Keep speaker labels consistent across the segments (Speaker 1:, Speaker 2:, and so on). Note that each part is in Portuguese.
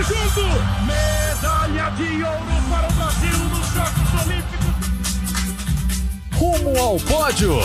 Speaker 1: jogo. Medalha de ouro para o Brasil nos Jogos Olímpicos.
Speaker 2: Rumo ao pódio.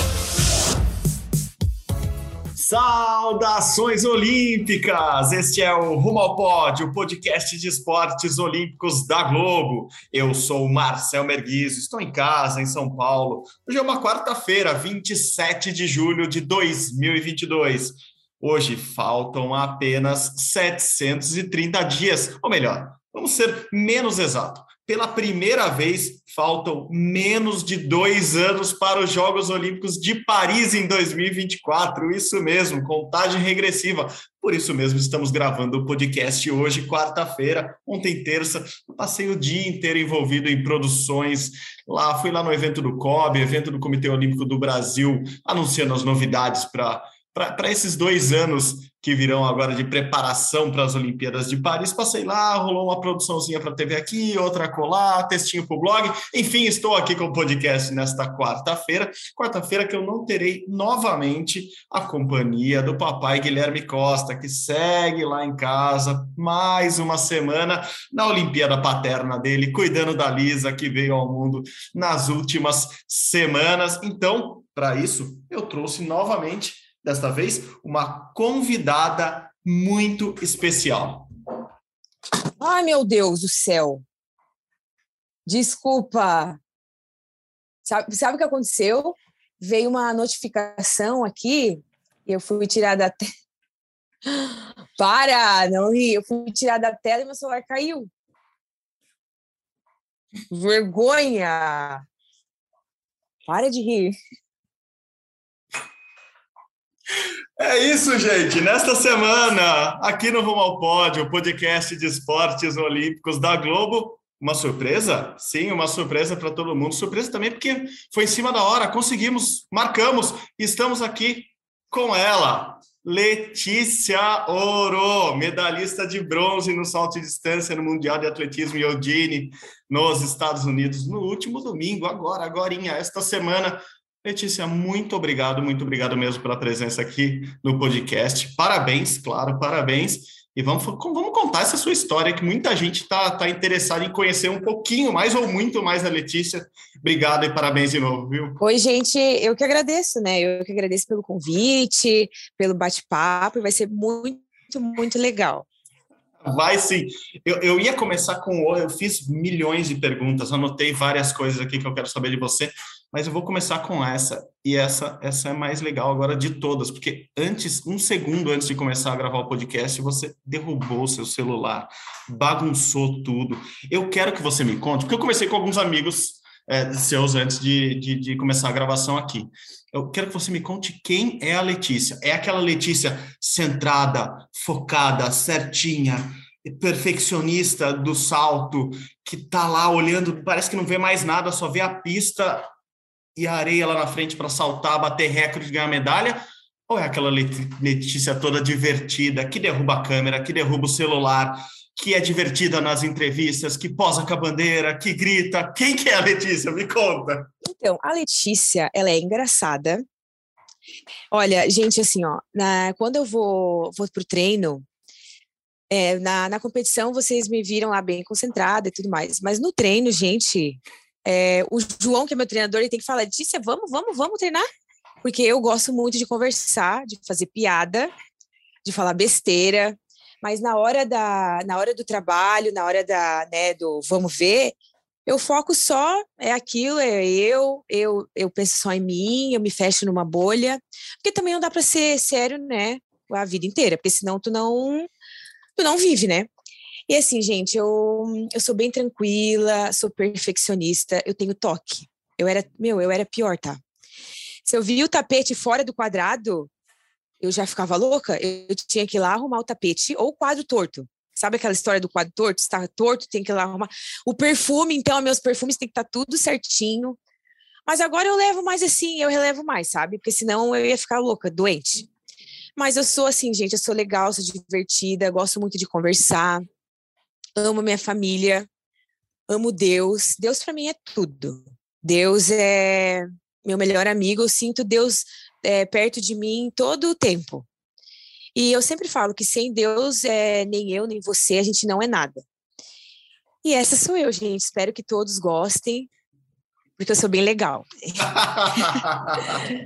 Speaker 3: Saudações olímpicas! Este é o Rumo ao Pódio, o podcast de esportes olímpicos da Globo. Eu sou o Marcel Merguizo, estou em casa, em São Paulo. Hoje é uma quarta-feira, 27 de julho de 2022. Hoje faltam apenas 730 dias, ou melhor, vamos ser menos exato. Pela primeira vez, faltam menos de dois anos para os Jogos Olímpicos de Paris em 2024. Isso mesmo, contagem regressiva. Por isso mesmo, estamos gravando o podcast hoje, quarta-feira, ontem, terça. Eu passei o dia inteiro envolvido em produções. Lá, fui lá no evento do COB, evento do Comitê Olímpico do Brasil, anunciando as novidades para para esses dois anos que virão agora de preparação para as Olimpíadas de Paris, passei lá, rolou uma produçãozinha para a TV aqui, outra colar, textinho para o blog. Enfim, estou aqui com o podcast nesta quarta-feira. Quarta-feira que eu não terei novamente a companhia do papai Guilherme Costa, que segue lá em casa mais uma semana na Olimpíada Paterna dele, cuidando da Lisa, que veio ao mundo nas últimas semanas. Então, para isso, eu trouxe novamente desta vez, uma convidada muito especial.
Speaker 4: Ai, meu Deus do céu. Desculpa. Sabe, sabe o que aconteceu? Veio uma notificação aqui, eu fui tirar da tela. Para, não ri. Eu fui tirar da tela e meu celular caiu. Vergonha! Para de rir.
Speaker 3: É isso, gente. Nesta semana, aqui no Rumo ao Pódio, podcast de esportes olímpicos da Globo, uma surpresa? Sim, uma surpresa para todo mundo. Surpresa também porque foi em cima da hora, conseguimos, marcamos, estamos aqui com ela, Letícia Oro, medalhista de bronze no salto de distância no Mundial de Atletismo em Eugene, nos Estados Unidos, no último domingo, agora, agora, esta semana. Letícia, muito obrigado, muito obrigado mesmo pela presença aqui no podcast. Parabéns, claro, parabéns. E vamos, vamos contar essa sua história, que muita gente está tá interessada em conhecer um pouquinho mais ou muito mais a Letícia. Obrigado e parabéns de novo, viu?
Speaker 4: Oi, gente, eu que agradeço, né? Eu que agradeço pelo convite, pelo bate-papo, vai ser muito, muito legal.
Speaker 3: Vai sim. Eu, eu ia começar com. Eu fiz milhões de perguntas, anotei várias coisas aqui que eu quero saber de você, mas eu vou começar com essa. E essa, essa é mais legal agora de todas, porque antes, um segundo antes de começar a gravar o podcast, você derrubou o seu celular, bagunçou tudo. Eu quero que você me conte, porque eu conversei com alguns amigos é, seus antes de, de, de começar a gravação aqui. Eu quero que você me conte quem é a Letícia. É aquela Letícia centrada, focada, certinha, perfeccionista do salto, que tá lá olhando, parece que não vê mais nada, só vê a pista e a areia lá na frente para saltar, bater recorde, ganhar medalha? Ou é aquela Letícia toda divertida, que derruba a câmera, que derruba o celular, que é divertida nas entrevistas, que posa com a bandeira, que grita? Quem que é a Letícia? Me conta.
Speaker 4: Então, a Letícia, ela é engraçada. Olha, gente, assim, ó, na, quando eu vou, vou pro treino, é, na, na competição vocês me viram lá bem concentrada e tudo mais, mas no treino, gente, é, o João, que é meu treinador, ele tem que falar, Letícia, vamos, vamos, vamos treinar. Porque eu gosto muito de conversar, de fazer piada, de falar besteira. Mas na hora, da, na hora do trabalho, na hora da, né, do vamos ver, eu foco só, é aquilo, é eu, eu, eu penso só em mim, eu me fecho numa bolha. Porque também não dá para ser sério, né, a vida inteira, porque senão tu não, tu não vive, né? E assim, gente, eu, eu sou bem tranquila, sou perfeccionista, eu tenho toque. Eu era, meu, eu era pior, tá? Se eu via o tapete fora do quadrado, eu já ficava louca, eu tinha que ir lá arrumar o tapete ou o quadro torto. Sabe aquela história do quadro torto? Está torto, tem que ir lá arrumar. O perfume, então, meus perfumes tem que estar tá tudo certinho. Mas agora eu levo mais assim, eu relevo mais, sabe? Porque senão eu ia ficar louca, doente. Mas eu sou assim, gente, eu sou legal, sou divertida, gosto muito de conversar amo minha família, amo Deus. Deus para mim é tudo. Deus é meu melhor amigo. Eu sinto Deus é, perto de mim todo o tempo. E eu sempre falo que sem Deus, é, nem eu, nem você, a gente não é nada. E essa sou eu, gente. Espero que todos gostem porque eu sou bem legal.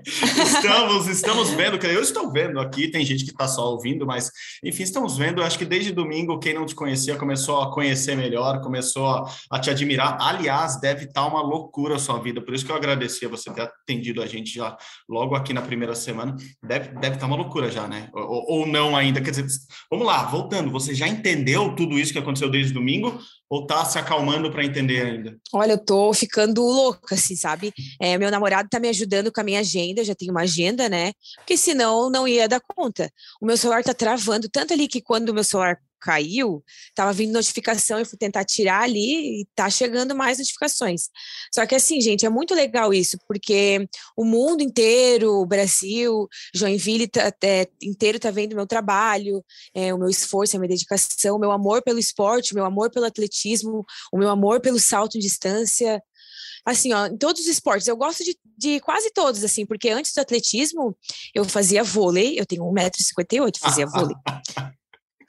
Speaker 3: estamos, estamos vendo, eu estou vendo aqui, tem gente que está só ouvindo, mas enfim, estamos vendo. Acho que desde domingo, quem não te conhecia começou a conhecer melhor, começou a, te admirar. Aliás, deve estar tá uma loucura a sua vida, por isso que eu agradecia você ter atendido a gente já logo aqui na primeira semana. Deve, deve estar tá uma loucura já, né? Ou, ou não ainda. Quer dizer, vamos lá, voltando, você já entendeu tudo isso que aconteceu desde domingo? Ou tá se acalmando para entender ainda?
Speaker 4: Olha, eu tô ficando louca, assim, sabe? É, meu namorado tá me ajudando com a minha agenda, já tenho uma agenda, né? Porque senão não ia dar conta. O meu celular tá travando tanto ali que quando o meu celular caiu, estava vindo notificação, eu fui tentar tirar ali e tá chegando mais notificações. Só que assim, gente, é muito legal isso, porque o mundo inteiro, o Brasil, Joinville tá, é, inteiro tá vendo meu trabalho, é, o meu esforço, a minha dedicação, o meu amor pelo esporte, o meu amor pelo atletismo, o meu amor pelo salto em distância, assim, ó, em todos os esportes, eu gosto de, de, quase todos, assim, porque antes do atletismo, eu fazia vôlei, eu tenho 1,58m, fazia vôlei.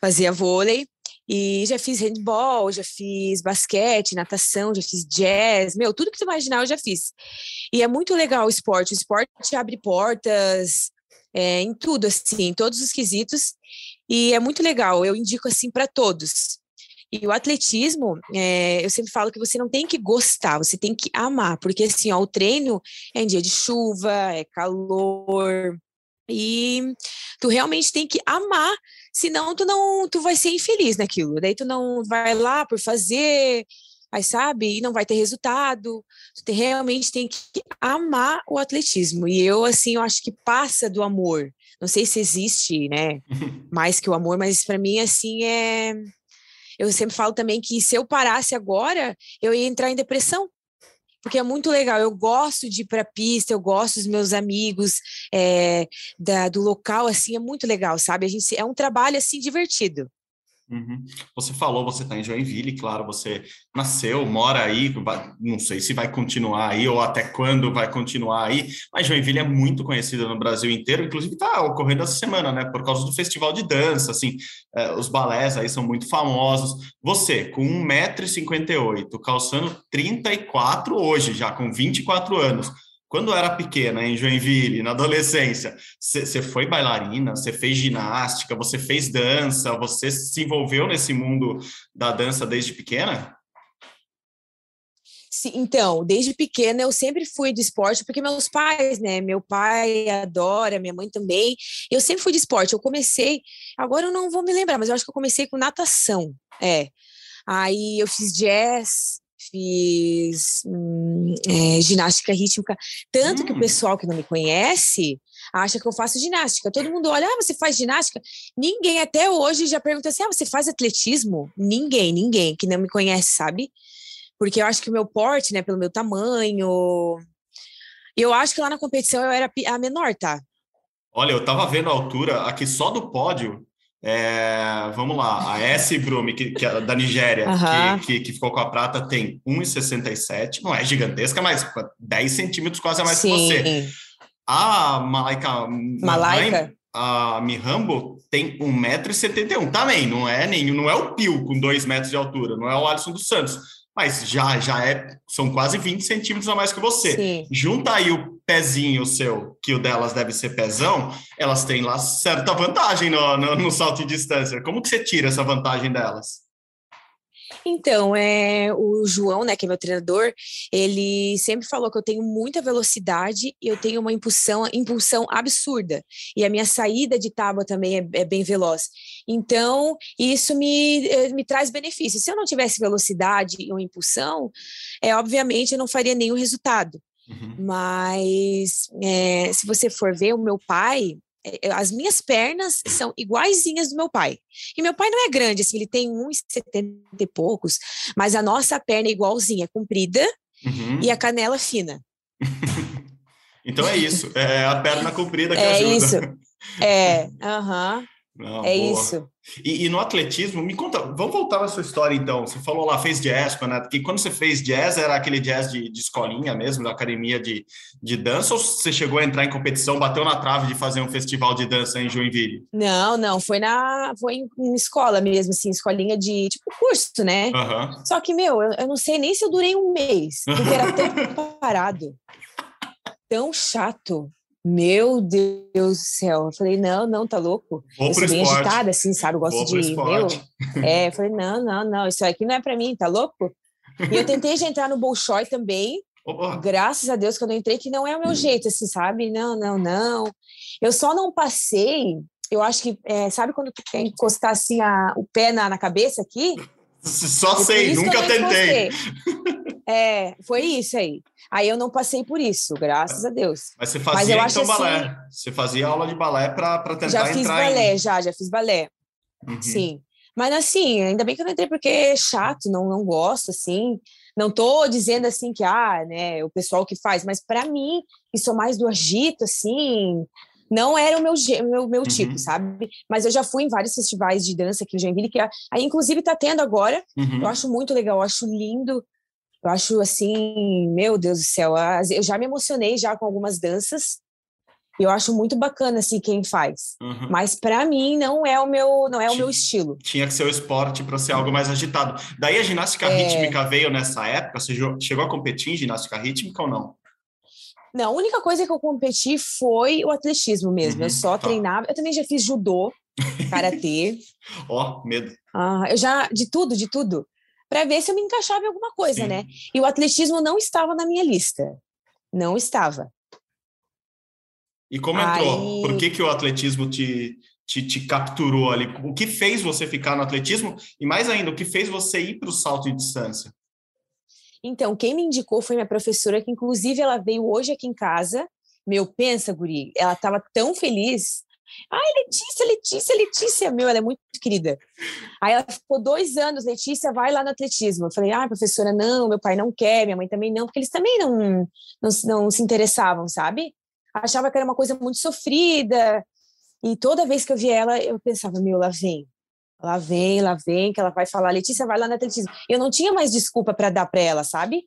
Speaker 4: fazia vôlei e já fiz handball, já fiz basquete, natação, já fiz jazz, meu, tudo que tu imaginar eu já fiz. E é muito legal o esporte, o esporte abre portas é, em tudo, assim, em todos os quesitos, e é muito legal, eu indico assim para todos. E o atletismo, é, eu sempre falo que você não tem que gostar, você tem que amar, porque assim, ó, o treino é em dia de chuva, é calor, e tu realmente tem que amar, senão tu não, tu vai ser infeliz naquilo. Daí tu não vai lá por fazer, aí sabe, e não vai ter resultado. Tu tem, realmente tem que amar o atletismo. E eu assim, eu acho que passa do amor. Não sei se existe, né, mais que o amor, mas para mim assim é eu sempre falo também que se eu parasse agora, eu ia entrar em depressão, porque é muito legal. Eu gosto de ir para pista, eu gosto dos meus amigos, é, da, do local, assim, é muito legal, sabe? A gente é um trabalho assim divertido.
Speaker 3: Uhum. Você falou, você está em Joinville, claro, você nasceu, mora aí, não sei se vai continuar aí ou até quando vai continuar aí, mas Joinville é muito conhecida no Brasil inteiro, inclusive está ocorrendo essa semana, né, por causa do festival de dança, assim, eh, os balés aí são muito famosos. Você, com 1,58m, calçando 34 hoje, já com 24 anos, quando era pequena, em Joinville, na adolescência, você foi bailarina, você fez ginástica, você fez dança, você se envolveu nesse mundo da dança desde pequena?
Speaker 4: Sim, então, desde pequena eu sempre fui de esporte, porque meus pais, né? Meu pai adora, minha mãe também. Eu sempre fui de esporte. Eu comecei, agora eu não vou me lembrar, mas eu acho que eu comecei com natação. É. Aí eu fiz jazz, fiz hum, é, ginástica rítmica. Tanto hum. que o hum. pessoal que não me conhece acha que eu faço ginástica. Todo mundo olha, ah, você faz ginástica? Ninguém até hoje já pergunta assim, ah, você faz atletismo? Ninguém, ninguém que não me conhece, sabe? Porque eu acho que o meu porte, né, pelo meu tamanho. Eu acho que lá na competição eu era a menor, tá?
Speaker 3: Olha, eu tava vendo a altura aqui só do pódio, é, vamos lá, a S. Brumi, que, que é da Nigéria, uhum. que, que, que, ficou com a prata, tem 1,67, não é gigantesca, mas 10 centímetros quase a mais Sim. que você. A Malaika,
Speaker 4: Malaika?
Speaker 3: a Mihambo tem 1,71m também, não é nenhum, não é o Pio com 2 metros de altura, não é o Alisson dos Santos, mas já já é, são quase 20 centímetros a mais que você. Sim. Junta aí o pezinho seu, que o delas deve ser pezão, elas têm lá certa vantagem no, no, no salto em distância. Como que você tira essa vantagem delas?
Speaker 4: Então, é, o João, né, que é meu treinador, ele sempre falou que eu tenho muita velocidade e eu tenho uma impulsão, impulsão absurda. E a minha saída de tábua também é, é bem veloz. Então, isso me, eh, me traz benefícios. Se eu não tivesse velocidade e uma impulsão, é, obviamente eu não faria nenhum resultado. Uhum. Mas é, se você for ver o meu pai, é, as minhas pernas são iguaizinhas do meu pai. E meu pai não é grande, assim, ele tem uns 70 e poucos, mas a nossa perna é igualzinha, comprida uhum. e a canela fina.
Speaker 3: então é isso, é a perna comprida que
Speaker 4: é
Speaker 3: ajuda.
Speaker 4: Isso. É, aham. Uhum.
Speaker 3: Não,
Speaker 4: é
Speaker 3: boa.
Speaker 4: isso.
Speaker 3: E, e, no atletismo, me conta, vamos voltar na sua história então. Você falou lá, fez jazz, né? Porque quando você fez jazz, era aquele jazz de, de escolinha mesmo, da academia de, de dança, ou você chegou a entrar em competição, bateu na trave de fazer um festival de dança em Joinville?
Speaker 4: Não, não, foi na foi em, em escola mesmo, assim, escolinha de tipo curso, né?
Speaker 3: Uhum.
Speaker 4: Só que, meu, eu, eu, não sei nem se eu durei um mês, porque era tão parado, tão chato. Meu Deus do céu. Eu falei, não, não, tá louco.
Speaker 3: Vou
Speaker 4: eu
Speaker 3: sou
Speaker 4: bem
Speaker 3: esporte.
Speaker 4: agitada, assim, sabe? Eu gosto
Speaker 3: Vou
Speaker 4: de. Meu, é, eu falei, não, não, não, isso aqui não é para mim, tá louco? E eu tentei já entrar no Bolshoi também.
Speaker 3: Opa.
Speaker 4: Graças a Deus que eu não entrei, que não é o meu jeito, assim, sabe? Não, não, não. Eu só não passei. Eu acho que, é, sabe quando tu quer encostar assim a, o pé na, na cabeça aqui?
Speaker 3: Só sei, nunca tentei.
Speaker 4: É, foi isso aí. Aí eu não passei por isso, graças a Deus.
Speaker 3: Mas você fazia Mas eu então acho balé. Assim, você fazia aula de balé para tentar
Speaker 4: já fiz
Speaker 3: entrar
Speaker 4: balé,
Speaker 3: em...
Speaker 4: já, já fiz balé. Uhum. Sim. Mas assim, ainda bem que eu não entrei porque é chato, não, não gosto, assim. Não tô dizendo assim que, ah, né, o pessoal que faz, mas para mim, que sou mais do agito, assim, não era o meu, meu, meu tipo, uhum. sabe? Mas eu já fui em vários festivais de dança aqui em Joinville, que aí inclusive tá tendo agora.
Speaker 3: Uhum.
Speaker 4: Eu acho muito legal, eu acho lindo. Eu acho assim, meu Deus do céu, eu já me emocionei já com algumas danças. Eu acho muito bacana assim quem faz.
Speaker 3: Uhum.
Speaker 4: Mas para mim não é o meu, não é o meu estilo.
Speaker 3: Tinha que ser o esporte para ser algo mais agitado. Daí a ginástica é... rítmica veio nessa época, você chegou a competir em ginástica rítmica ou não?
Speaker 4: Não, a única coisa que eu competi foi o atletismo mesmo. Uhum, eu só tá. treinava. Eu também já fiz judô, karatê.
Speaker 3: Ó, oh, medo.
Speaker 4: Ah, eu já de tudo, de tudo para ver se eu me encaixava em alguma coisa, Sim. né? E o atletismo não estava na minha lista. Não estava.
Speaker 3: E como entrou? Aí... Por que, que o atletismo te, te, te, capturou ali? O que fez você ficar no atletismo? E mais ainda, o que fez você ir para o salto de distância?
Speaker 4: Então, quem me indicou foi minha professora, que inclusive ela veio hoje aqui em casa. Meu, pensa, Guri, ela estava tão feliz Ai, Letícia, Letícia, Letícia, meu, ela é muito querida. Aí ela ficou dois anos, Letícia, vai lá no atletismo. Eu falei, ah, professora, não, meu pai não quer, minha mãe também não, porque eles também não, não, não se interessavam, sabe? Achava que era uma coisa muito sofrida. E toda vez que eu via ela, eu pensava, meu, lá vem, lá vem, lá vem, que ela vai falar, Letícia, vai lá no atletismo. Eu não tinha mais desculpa para dar para ela, sabe?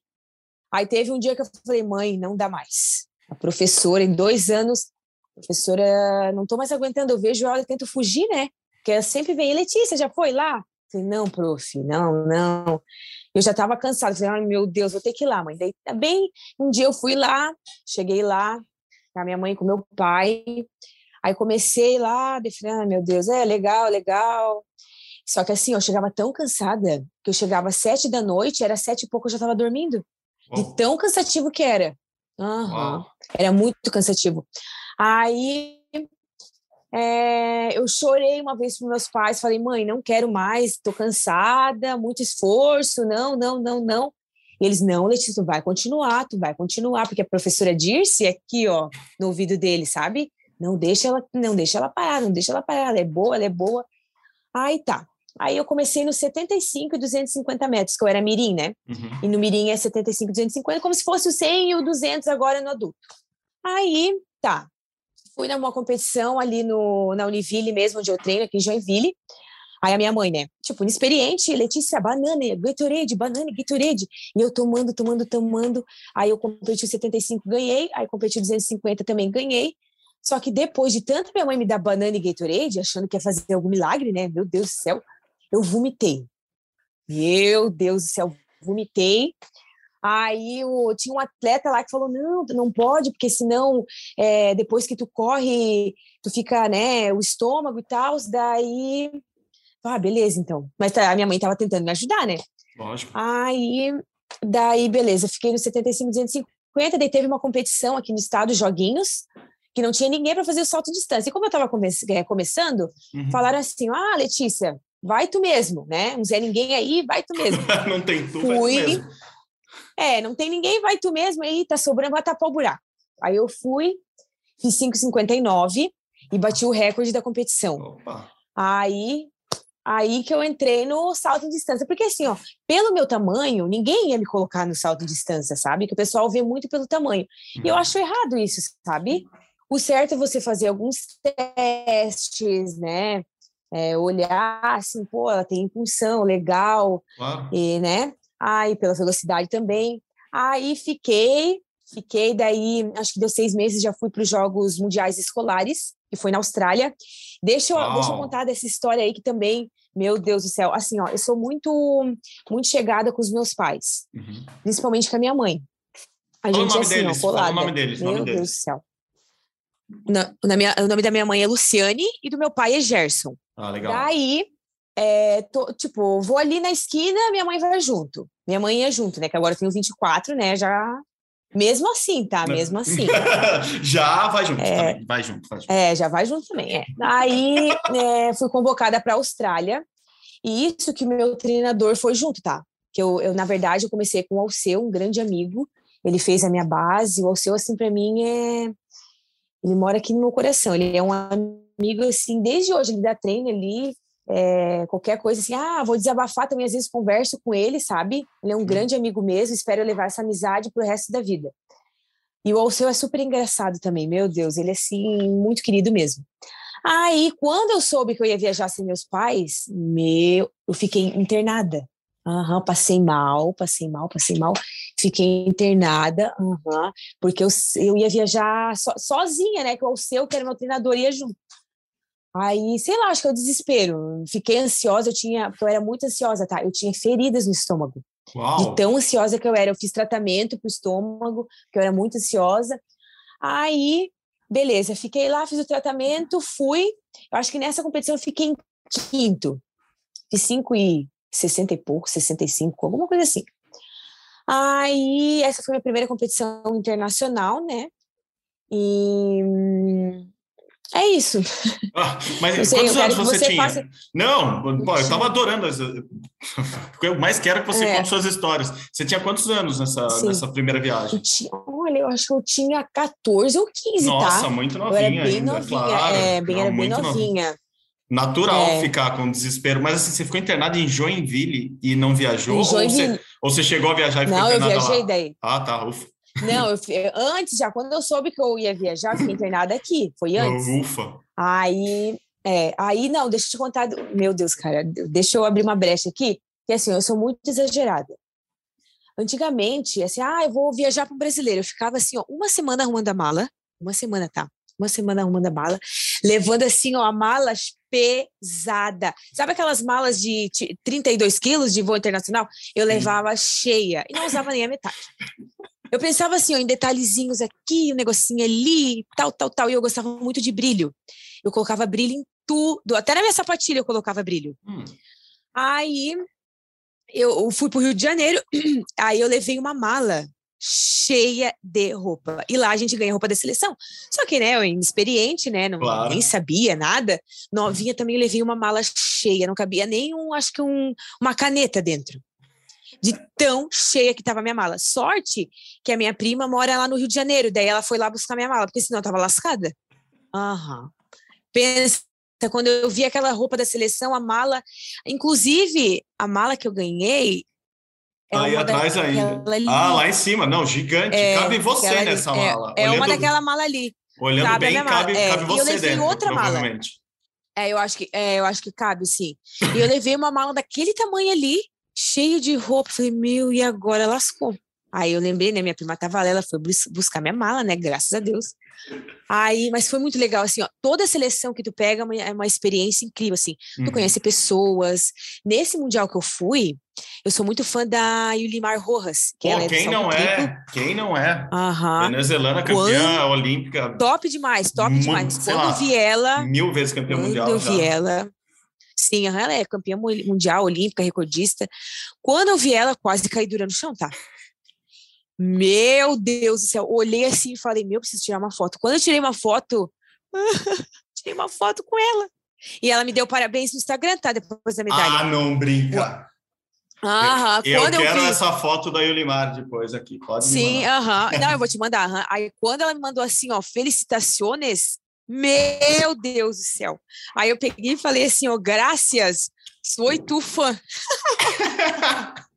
Speaker 4: Aí teve um dia que eu falei, mãe, não dá mais. A professora, em dois anos, professora, não estou mais aguentando, eu vejo ela, eu tento fugir, né? Porque ela sempre vem, Letícia, já foi lá? Falei, não, prof, não, não. Eu já estava cansada, falei, ai meu Deus, vou ter que ir lá, mãe. Daí, tá bem, um dia eu fui lá, cheguei lá, com a minha mãe com meu pai, aí comecei lá, falei, ai meu Deus, é legal, legal. Só que assim, eu chegava tão cansada, que eu chegava às sete da noite, era sete e pouco, eu já estava dormindo. De tão cansativo que era. Uhum. Era muito cansativo. Aí é, eu chorei uma vez para meus pais, falei, mãe, não quero mais, estou cansada, muito esforço, não, não, não, não. E eles, não, Letícia, tu vai continuar, tu vai continuar, porque a professora Dirce aqui, ó, no ouvido dele, sabe? Não deixa ela, não deixa ela parar, não deixa ela parar, ela é boa, ela é boa. Aí tá. Aí eu comecei no 75 e 250 metros, que eu era mirim, né?
Speaker 3: Uhum.
Speaker 4: E no mirim é 75 e 250, como se fosse o 100 e o 200 agora no adulto. Aí, tá fui numa competição ali no, na Univille mesmo, onde eu treino, aqui em Joinville. Aí a minha mãe, né? Tipo, inexperiente, Letícia, banana, Gatorade, banana, Gatorade. E eu tomando, tomando, tomando. Aí eu competi o 75, ganhei. Aí competi o 250, também ganhei. Só que depois de tanto minha mãe me dar banana e Gatorade, achando que ia fazer algum milagre, né? Meu Deus do céu, eu vomitei. Meu Deus do céu, vomitei. Aí o, tinha um atleta lá que falou: não, não pode, porque senão é, depois que tu corre, tu fica, né, o estômago e tal. Daí, ah, beleza, então. Mas tá, a minha mãe tava tentando me ajudar, né?
Speaker 3: Lógico.
Speaker 4: Aí, daí, beleza, fiquei no 75, 250. Daí teve uma competição aqui no estado, Joguinhos, que não tinha ninguém para fazer o salto de distância. E como eu tava come é, começando, uhum. falaram assim: ah, Letícia, vai tu mesmo, né? Não Zé ninguém aí, vai tu mesmo.
Speaker 3: não tem tu,
Speaker 4: Fui,
Speaker 3: vai tu mesmo.
Speaker 4: É, não tem ninguém, vai tu mesmo, aí tá sobrando, vai tapar o buraco. Aí eu fui, fiz 5,59 e bati o recorde da competição.
Speaker 3: Opa.
Speaker 4: Aí, aí que eu entrei no salto em distância, porque assim, ó, pelo meu tamanho, ninguém ia me colocar no salto em distância, sabe? Que o pessoal vê muito pelo tamanho. E eu uhum. acho errado isso, sabe? O certo é você fazer alguns testes, né? É, olhar assim, pô, ela tem impulsão, legal,
Speaker 3: Claro.
Speaker 4: e, né? Aí, pela velocidade também. Aí fiquei, fiquei, daí, acho que deu seis meses, já fui para os Jogos Mundiais Escolares, que foi na Austrália. Deixa eu, deixa eu contar dessa história aí que também, meu Deus do céu, assim, ó, eu sou muito, muito chegada com os meus pais,
Speaker 3: Uhum.
Speaker 4: principalmente com a minha mãe. A gente é assim,
Speaker 3: deles,
Speaker 4: ó,
Speaker 3: fala o
Speaker 4: colada.
Speaker 3: nome deles,
Speaker 4: Meu
Speaker 3: nome
Speaker 4: Deus
Speaker 3: deles.
Speaker 4: do céu. Na, na minha, o nome da minha mãe é Luciane e do meu pai é Gerson.
Speaker 3: Ah, legal.
Speaker 4: Daí, é, tô- tipo, vou ali na esquina, minha mãe vai junto. Minha mãe ia junto, né? Que agora eu tenho 24, né? Já. Mesmo assim, tá? Mesmo assim.
Speaker 3: Já vai junto
Speaker 4: É.
Speaker 3: também. Vai junto, vai junto.
Speaker 4: É, já vai junto também, é. Aí é, fui convocada para a Austrália, e isso que meu treinador foi junto, tá? Que eu, eu, na verdade, eu comecei com o Alceu, um grande amigo. Ele fez a minha base. O Alceu, assim, para mim, é. Ele mora aqui no meu coração. Ele é um amigo, assim, desde hoje. Ele dá treino ali, é, qualquer coisa assim. Ah, vou desabafar também. Às vezes converso com ele, sabe? Ele é um grande amigo mesmo. Espero levar essa amizade pro resto da vida. E o Alceu é super engraçado também, meu Deus, ele é assim, muito querido mesmo. Aí, quando eu soube que eu ia viajar sem meus pais, meu, eu fiquei internada. Aham, passei mal, passei mal, passei mal. Fiquei internada, aham, porque eu, eu ia viajar so- sozinha, né? Que o Alceu, que era meu treinador, ia junto. Aí, sei lá, acho que é o desespero. Fiquei ansiosa, eu tinha, porque eu era muito ansiosa, tá? Eu tinha feridas no estômago de
Speaker 3: Uau.
Speaker 4: tão ansiosa que eu era. Eu fiz tratamento para o estômago, porque eu era muito ansiosa. Aí, beleza, fiquei lá, fiz o tratamento, fui. Eu acho que nessa competição eu fiquei em quinto. Fiz 5 e 60 e pouco, 65, alguma coisa assim. Aí, essa foi a minha primeira competição internacional, né? E é isso.
Speaker 3: Ah, mas
Speaker 4: Eu sei,
Speaker 3: quantos
Speaker 4: eu
Speaker 3: anos você,
Speaker 4: você
Speaker 3: tinha?
Speaker 4: faça-
Speaker 3: Não, pô, eu
Speaker 4: tinha-
Speaker 3: tava adorando. Que eu mais quero que você
Speaker 4: É.
Speaker 3: conte suas histórias. Você tinha quantos anos nessa,
Speaker 4: Sim.
Speaker 3: nessa primeira viagem?
Speaker 4: Eu tinha, olha, eu acho que eu tinha 14 ou 15,
Speaker 3: Nossa,
Speaker 4: tá?
Speaker 3: muito
Speaker 4: Eu
Speaker 3: novinha
Speaker 4: era bem
Speaker 3: ainda,
Speaker 4: novinha,
Speaker 3: claro.
Speaker 4: é, bem,
Speaker 3: Não,
Speaker 4: era bem
Speaker 3: muito
Speaker 4: novinha.
Speaker 3: Natural
Speaker 4: É.
Speaker 3: ficar com desespero. Mas assim, você ficou internado em Joinville e não viajou? Ou, você, ou você chegou a viajar e ficou
Speaker 4: Não, eu
Speaker 3: internada
Speaker 4: viajei
Speaker 3: lá?
Speaker 4: daí.
Speaker 3: Ah, tá. Ufa.
Speaker 4: Não, eu, antes já, quando eu soube que eu ia viajar, eu fiquei internada aqui. Foi antes.
Speaker 3: Ufa.
Speaker 4: Aí, é, aí não, deixa eu te contar. Meu Deus, cara, deixa eu abrir uma brecha aqui, que assim, eu sou muito exagerada. Antigamente, assim, ah, eu vou viajar para o brasileiro. Eu ficava assim, ó, uma semana arrumando a mala, uma semana, tá? Uma semana arrumando a mala, levando assim, ó, a mala pesada. Sabe aquelas malas de ti- 32 quilos de voo internacional? Eu levava cheia e não usava nem a metade. Eu pensava assim, ó, em detalhezinhos aqui, um negocinho ali, tal, tal, tal. E eu gostava muito de brilho. Eu colocava brilho em tudo, até na minha sapatilha eu colocava brilho.
Speaker 3: Hum.
Speaker 4: Aí eu fui para o Rio de Janeiro, aí eu levei uma mala cheia de roupa. E lá a gente ganha roupa da seleção. Só que, né, eu inexperiente, né, não,
Speaker 3: Claro.
Speaker 4: nem sabia nada. Novinha também levei uma mala cheia, não cabia nem um, acho que um, uma caneta dentro. De tão cheia que estava a minha mala. Sorte que a minha prima mora lá no Rio de Janeiro, daí ela foi lá buscar minha mala, porque senão eu tava lascada. Aham. Pensa, quando eu vi aquela roupa da seleção, a mala, inclusive a mala que eu ganhei. É
Speaker 3: Aí
Speaker 4: uma
Speaker 3: atrás ainda. Ah, lá em cima. Não, gigante.
Speaker 4: É,
Speaker 3: cabe você
Speaker 4: ali.
Speaker 3: nessa
Speaker 4: É,
Speaker 3: mala.
Speaker 4: É, uma
Speaker 3: Olhando-
Speaker 4: daquela mala ali.
Speaker 3: Olhando
Speaker 4: cabe
Speaker 3: bem, cabe,
Speaker 4: É,
Speaker 3: cabe
Speaker 4: e eu
Speaker 3: você
Speaker 4: levei
Speaker 3: dentro,
Speaker 4: outra mala. É, eu acho que, é, eu acho que cabe, sim. E eu levei uma mala daquele tamanho ali, cheio de roupa. Falei, meu, e agora lascou. Aí eu lembrei, né? Minha prima tava lá, ela foi bus- buscar minha mala, né? Graças a Deus. Aí, mas foi muito legal, assim, ó. Toda seleção que tu pega é uma, é uma experiência incrível, assim. Tu
Speaker 3: Uhum.
Speaker 4: conhece pessoas. Nesse mundial que eu fui, eu sou muito fã da Yulimar Rojas, que
Speaker 3: Pô,
Speaker 4: ela é
Speaker 3: quem não é? Quem não é?
Speaker 4: Aham.
Speaker 3: Venezuelana campeã olímpica,
Speaker 4: Top demais, top
Speaker 3: Muito,
Speaker 4: demais. Quando
Speaker 3: lá,
Speaker 4: eu vi ela,
Speaker 3: mil vezes campeã
Speaker 4: quando
Speaker 3: mundial
Speaker 4: eu
Speaker 3: já.
Speaker 4: vi ela, sim, ela é campeã mu- mundial, olímpica, recordista. Quando eu vi ela, quase caí dura no chão, tá? Meu Deus do céu, olhei assim e falei, meu, preciso tirar uma foto. Quando eu tirei uma foto, tirei uma foto com ela. E ela me deu parabéns no Instagram, tá? Depois da medalha.
Speaker 3: Ah, não brinca.
Speaker 4: Aham,
Speaker 3: Eu
Speaker 4: eu,
Speaker 3: quero
Speaker 4: vi.
Speaker 3: essa foto da Yulimar depois aqui. Pode
Speaker 4: Sim, aham. Não, eu vou te mandar. aham. Aí quando ela me mandou assim, ó, felicitações, meu Deus do céu. Aí eu peguei e falei assim, ó, graças, sou tu fã.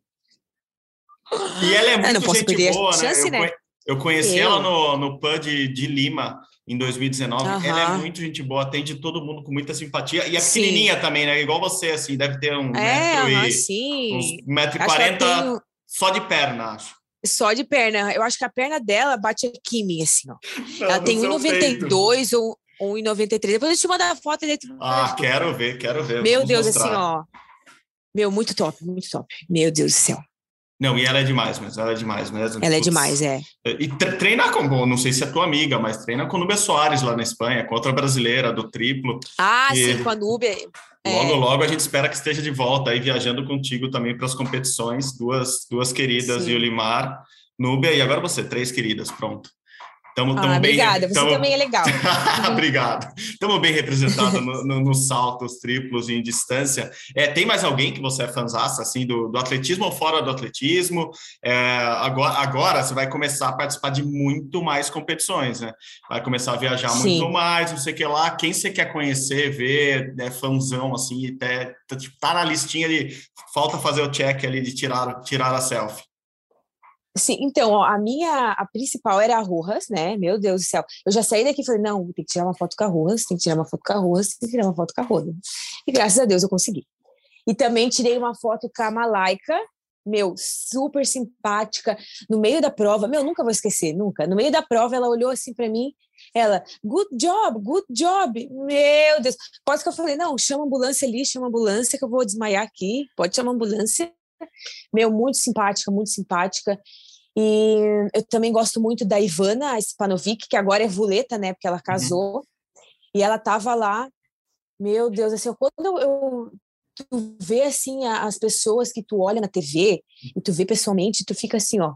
Speaker 3: E ela é muito gente
Speaker 4: a
Speaker 3: boa, né?
Speaker 4: chance,
Speaker 3: Eu,
Speaker 4: né?
Speaker 3: eu conheci
Speaker 4: Eu.
Speaker 3: ela no, no PUD de, Lima. em 2019. Uhum. Ela é muito gente boa, atende todo mundo com muita simpatia. E é sim. pequenininha também, né? Igual você, assim, deve ter um é, metro e... Sim. Uns metro e quarenta tenho... só de perna, acho.
Speaker 4: Só de perna. Eu acho que a perna dela bate aqui em mim, assim, ó. Não, ela tem 1,92 ou 1,93. Depois eu te mandar a foto dentro.
Speaker 3: Ah, quero ver, quero ver.
Speaker 4: Meu Deus, mostrar. assim, ó. Meu, muito top, muito top. Meu Deus do céu.
Speaker 3: Não, e ela é demais mesmo, ela é demais mesmo.
Speaker 4: Ela é demais, é.
Speaker 3: E treina com, não sei se é tua amiga, mas treina com a Nubia Soares lá na Espanha, com outra brasileira do triplo.
Speaker 4: Ah, e sim, com a Nubia.
Speaker 3: É. Logo, logo a gente espera que esteja de volta aí, viajando contigo também para as competições, duas, duas queridas, sim. Yulimar, Núbia, e agora você, três queridas, pronto.
Speaker 4: Tamo, tamo ah, bem, obrigada, você tamo... também é legal.
Speaker 3: Obrigado. Estamos bem representados nos no, no saltos triplos e em distância. É, tem mais alguém que você é fanzaça, assim, do, do atletismo ou fora do atletismo? É, agora, agora você vai começar a participar de muito mais competições, né? Vai começar a viajar Sim. muito mais, não sei o que lá. Quem você quer conhecer, ver, é fãzão, assim, até, tá, tipo, tá na listinha de... Falta fazer o check ali de tirar, tirar a selfie.
Speaker 4: Sim, então, a minha, a principal era a Rojas, né? Meu Deus do céu. Eu já saí daqui e falei, não, tem que tirar uma foto com a Rojas, tem que tirar uma foto com a Rojas, tem que tirar uma foto com a Rojas. E graças a Deus eu consegui. E também tirei uma foto com a Malaika, meu, super simpática, no meio da prova, meu, nunca vou esquecer, nunca. No meio da prova, ela olhou assim para mim, ela, good job, good job. Meu Deus, quase que eu falei, não, chama a ambulância ali, chama a ambulância que eu vou desmaiar aqui, pode chamar a ambulância. Meu, muito simpática, muito simpática. E eu também gosto muito da Ivana Spanovic, que agora é vuleta, né? Porque ela uhum. casou. Uhum. E ela tava lá. Meu Deus, assim, quando eu, tu vê assim as pessoas que tu olha na TV e tu vê pessoalmente, tu fica assim, ó.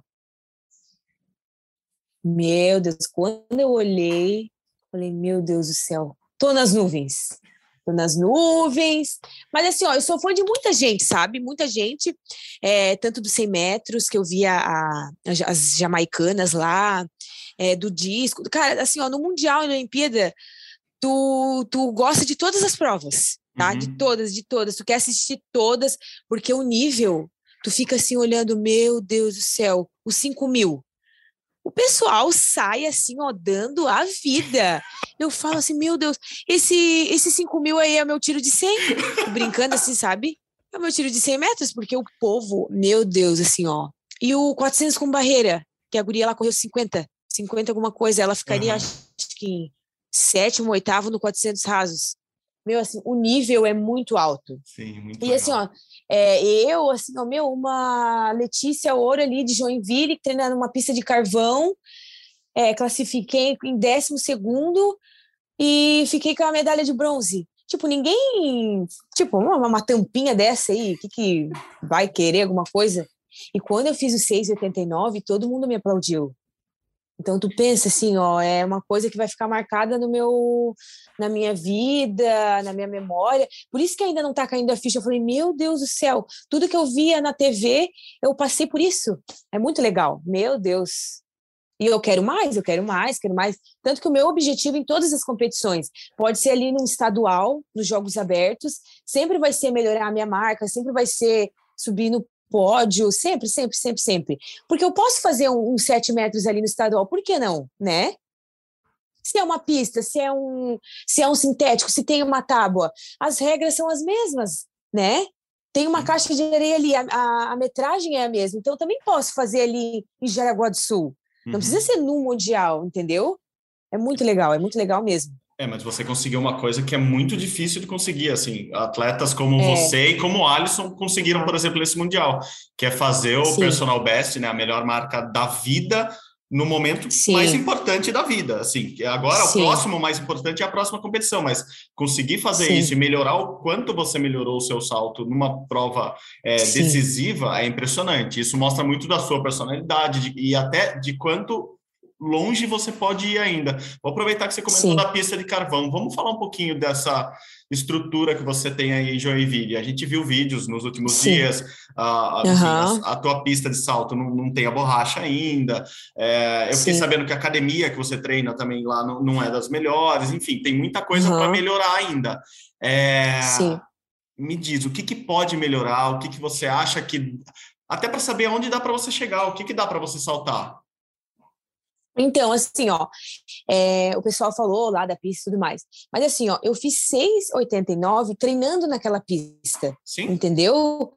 Speaker 4: Meu Deus, quando eu olhei, falei, meu Deus do céu, tô nas nuvens nas nuvens. Mas assim, ó, eu sou fã de muita gente, sabe? Muita gente, é, tanto dos 100 metros, que eu via a, as jamaicanas lá, é, do disco. Cara, assim, ó, no Mundial e na Olimpíada, tu, tu gosta de todas as provas, tá? Uhum. De todas, de todas. Tu quer assistir todas, porque o nível, tu fica assim olhando, meu Deus do céu, os 5 mil o pessoal sai assim, ó, dando a vida. Eu falo assim, meu Deus, esse, esse 5 mil aí é meu tiro de 100. Brincando assim, sabe? É o meu tiro de 100 metros, porque o povo, meu Deus, assim, ó. E o 400 com barreira, que a guria ela correu 50, 50 alguma coisa, ela ficaria, uhum. acho que em sétimo, oitavo no 400 rasos. Meu, assim, o nível é muito alto.
Speaker 3: Sim, muito
Speaker 4: E
Speaker 3: legal.
Speaker 4: assim, ó, é, eu, assim, ó, meu, uma Letícia Ouro ali de Joinville, treinando uma pista de carvão, é, classifiquei em décimo segundo e fiquei com a medalha de bronze. Tipo, ninguém, tipo, uma, uma tampinha dessa aí, que que vai querer alguma coisa? E quando eu fiz o 6,89, todo mundo me aplaudiu. Então tu pensa assim, ó, é uma coisa que vai ficar marcada no meu na minha vida, na minha memória. Por isso que ainda não tá caindo a ficha. Eu falei, meu Deus do céu, tudo que eu via na TV, eu passei por isso. É muito legal. Meu Deus. E eu quero mais, eu quero mais, quero mais. Tanto que o meu objetivo em todas as competições pode ser ali no estadual, nos jogos abertos, sempre vai ser melhorar a minha marca, sempre vai ser subir no pódio, sempre, sempre, sempre, sempre. Porque eu posso fazer um, um sete metros ali no estadual, por que não, né? Se é uma pista, se é um, se é um sintético, se tem uma tábua, as regras são as mesmas, né? Tem uma caixa de areia ali, a, a, a metragem é a mesma, então eu também posso fazer ali em Jaraguá do Sul. Não uhum. precisa ser no Mundial, entendeu? É muito legal, é muito legal mesmo.
Speaker 3: É, mas você conseguiu uma coisa que é muito difícil de conseguir, assim, atletas como é. você e como o Alisson conseguiram, por exemplo, esse Mundial, que é fazer o Sim. personal best, né, a melhor marca da vida no momento Sim. mais importante da vida, assim, agora Sim. o próximo mais importante é a próxima competição, mas conseguir fazer Sim. isso e melhorar o quanto você melhorou o seu salto numa prova é, decisiva é impressionante, isso mostra muito da sua personalidade de, e até de quanto longe você pode ir ainda. Vou aproveitar que você comentou Sim. da pista de carvão. Vamos falar um pouquinho dessa estrutura que você tem aí em Joinville. A gente viu vídeos nos últimos Sim. dias, a, uhum. a, a, tua pista de salto não, não tem a borracha ainda. É, eu fiquei Sim. sabendo que a academia que você treina também lá não, não é das melhores. Enfim, tem muita coisa uhum. para melhorar ainda. É, me diz, o que, que pode melhorar? O que, que você acha que... Até para saber onde dá para você chegar, o que, que dá para você saltar?
Speaker 4: Então, assim, ó, é, o pessoal falou lá da pista e tudo mais. Mas assim, ó, eu fiz 6,89 treinando naquela pista.
Speaker 3: Sim.
Speaker 4: Entendeu?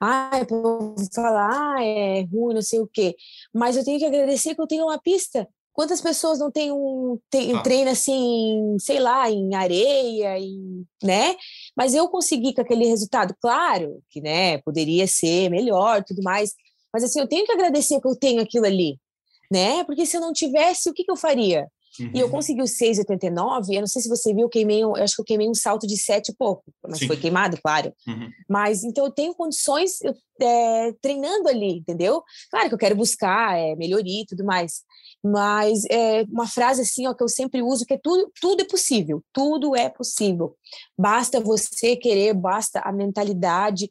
Speaker 4: Ah, eu falar, ah, é ruim, não sei o quê. Mas eu tenho que agradecer que eu tenho uma pista. Quantas pessoas não têm um, tem, ah. treino assim, sei lá, em areia, em, né? Mas eu consegui com aquele resultado. Claro que, né, poderia ser melhor, tudo mais. Mas assim, eu tenho que agradecer que eu tenho aquilo ali né? Porque se eu não tivesse, o que, que eu faria? Uhum. E eu uhum. consegui o 6,89. Eu não sei se você viu, eu queimei, eu acho que eu queimei um salto de 7 e pouco, mas Sim. foi queimado, claro. Uhum. Mas então eu tenho condições eu, é, treinando ali, entendeu? Claro que eu quero buscar é, melhoria e tudo mais. Mas é uma frase assim, ó, que eu sempre uso, que é tudo, tudo é possível, tudo é possível. Basta você querer, basta a mentalidade,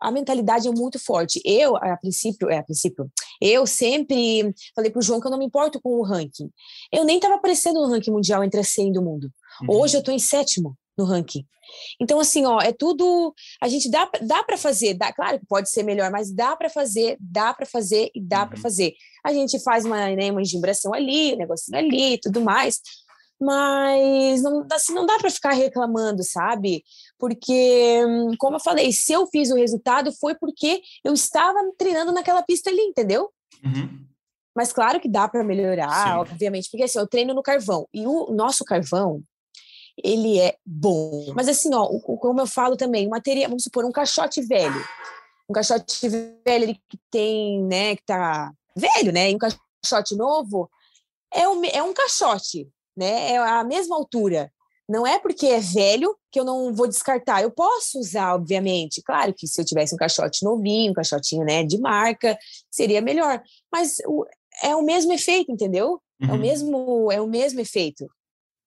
Speaker 4: a mentalidade é muito forte. Eu, a princípio, é, a princípio, eu sempre falei para o João que eu não me importo com o ranking. Eu nem estava aparecendo no ranking mundial entre a 100 do mundo. Uhum. Hoje eu estou em sétimo no ranking. Então, assim, ó, é tudo. A gente dá, dá para fazer, dá, claro que pode ser melhor, mas dá para fazer, dá para fazer e dá uhum. para fazer. A gente faz uma, né, uma engibração ali, um negocinho ali tudo mais mas não, assim, não dá para ficar reclamando, sabe? Porque, como eu falei, se eu fiz o resultado foi porque eu estava treinando naquela pista ali, entendeu? Uhum. Mas claro que dá para melhorar, Sim. obviamente, porque assim, eu treino no carvão e o nosso carvão ele é bom. Mas assim, ó, como eu falo também, material, vamos supor um caixote velho, um caixote velho que tem, né, que tá velho, né, e um caixote novo é um, é um caixote, né? É a mesma altura. Não é porque é velho que eu não vou descartar. Eu posso usar, obviamente. Claro que se eu tivesse um caixote novinho, um caixotinho né, de marca, seria melhor. Mas o, é o mesmo efeito, entendeu? Uhum. É, o uhum. mesmo, é o mesmo efeito.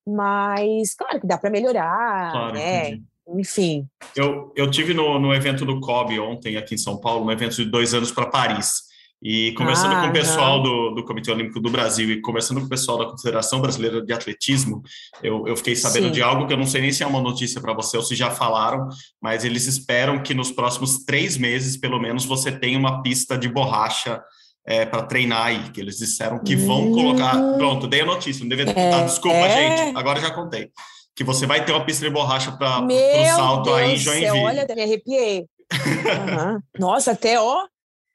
Speaker 4: Mas, claro que dá para melhorar, claro, né? Entendi. Enfim.
Speaker 3: Eu, eu tive no, no evento do COB ontem, aqui em São Paulo, um evento de dois anos para Paris. E conversando ah, com o pessoal do, do Comitê Olímpico do Brasil e conversando com o pessoal da Confederação Brasileira de Atletismo, eu, eu fiquei sabendo Sim. de algo que eu não sei nem se é uma notícia para você ou se já falaram, mas eles esperam que nos próximos três meses, pelo menos, você tenha uma pista de borracha é, para treinar aí, que eles disseram que vão hum. colocar. Pronto, dei a notícia, não devia ter é, contado. Desculpa, é. gente, agora já contei. Que você vai ter uma pista de borracha para o salto
Speaker 4: Deus
Speaker 3: aí em Joinville.
Speaker 4: Olha, me arrepiei. Uhum. Nossa, até ó,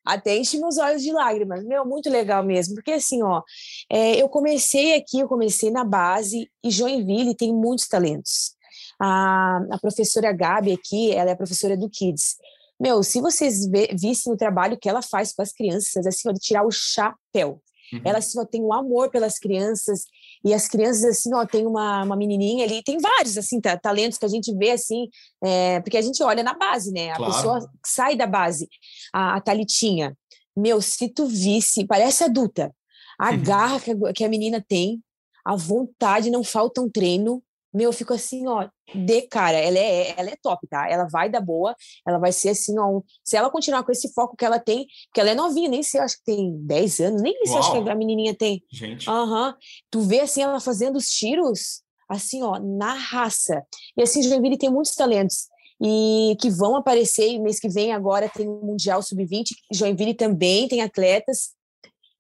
Speaker 4: até enche meus olhos de lágrimas. Meu, muito legal mesmo, porque assim, ó, é, eu comecei aqui, eu comecei na base, e Joinville tem muitos talentos. A, a professora Gabi aqui, ela é professora do Kids. Meu, se vocês vissem o trabalho que ela faz com as crianças, assim, ó, de tirar o chapéu. Uhum. Ela, assim, ó, tem um amor pelas crianças, e as crianças, assim, ó, tem uma, uma menininha ali, tem vários, assim, talentos que a gente vê, assim, é, porque a gente olha na base, né? A claro. pessoa sai da base. A, a Thalitinha, meu, se tu visse, parece adulta, a uhum. garra que a, que a menina tem, a vontade, não falta um treino, meu, eu fico assim, ó, de cara, ela é, ela é top, tá? Ela vai dar boa, ela vai ser assim, ó, se ela continuar com esse foco que ela tem, porque ela é novinha, nem sei, acho que tem 10 anos, nem sei, acho que a menininha tem.
Speaker 3: Gente.
Speaker 4: Aham. Uhum. Tu vê assim, ela fazendo os tiros, assim, ó, na raça. E assim, Joinville tem muitos talentos e que vão aparecer, mês que vem agora tem o Mundial Sub-20, Joinville também tem atletas,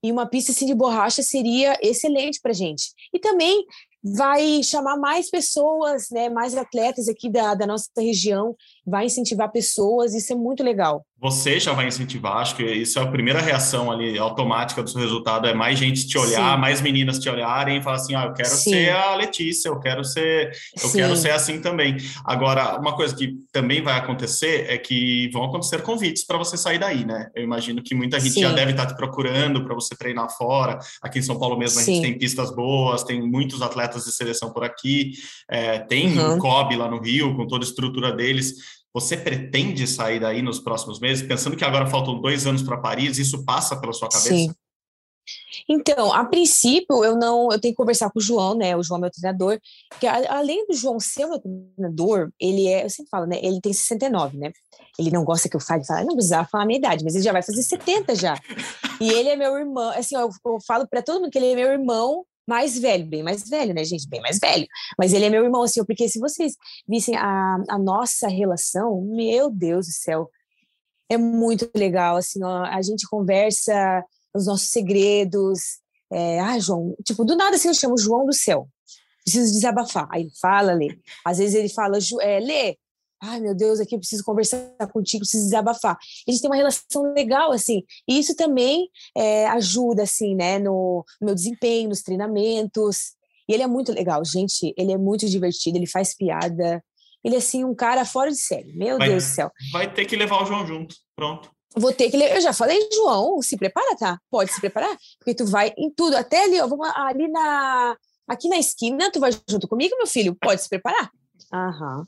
Speaker 4: e uma pista assim de borracha seria excelente para gente. E também vai chamar mais pessoas, né, mais atletas aqui da, da nossa região, vai incentivar pessoas, isso é muito legal.
Speaker 3: Você já vai incentivar, acho que isso é a primeira reação ali automática do seu resultado, é mais gente te olhar, Sim. mais meninas te olharem e falar assim, ah, eu quero Sim. ser a Letícia, eu quero ser, eu Sim. quero ser assim também. Agora, uma coisa que também vai acontecer é que vão acontecer convites para você sair daí, né? Eu imagino que muita gente já deve estar te procurando para você treinar fora. Aqui em São Paulo mesmo a gente tem pistas boas, tem muitos atletas de seleção por aqui, é, tem uhum. um COB lá no Rio, com toda a estrutura deles. Você pretende sair daí nos próximos meses, pensando que agora faltam dois anos para Paris? Isso passa pela sua cabeça? Sim.
Speaker 4: Então, a princípio, eu não, eu tenho que conversar com o João, né? O João é meu treinador, que além do João ser meu treinador, ele é, eu sempre falo, né? Ele tem 69, né? Ele não gosta que eu fale, fala, não precisava falar a minha idade, mas ele já vai fazer 70 já. E ele é meu irmão, assim, eu, eu falo para todo mundo que ele é meu irmão mais velho, bem mais velho, né, gente? Bem mais velho. Mas ele é meu irmão, assim, porque se vocês vissem a, a nossa relação, meu Deus do céu, é muito legal, assim, ó, a gente conversa os nossos segredos, é, ah, João, tipo, do nada assim eu chamo João do céu, preciso desabafar. Aí ele fala, Lê. Às vezes ele fala, é, Lê, ai meu Deus, aqui eu preciso conversar contigo, preciso desabafar. A gente tem uma relação legal, assim, e isso também é, ajuda, assim, né, no, no meu desempenho, nos treinamentos. E ele é muito legal, gente, ele é muito divertido, ele faz piada, ele é, assim, um cara fora de série, meu vai, Deus do céu.
Speaker 3: Vai ter que levar o João junto, pronto.
Speaker 4: Vou ter que ler. Eu já falei, João, se prepara, tá? Pode se preparar, porque tu vai em tudo, até ali, ó, vamos ali na aqui na esquina, tu vai junto comigo, meu filho. Pode se preparar. Aham.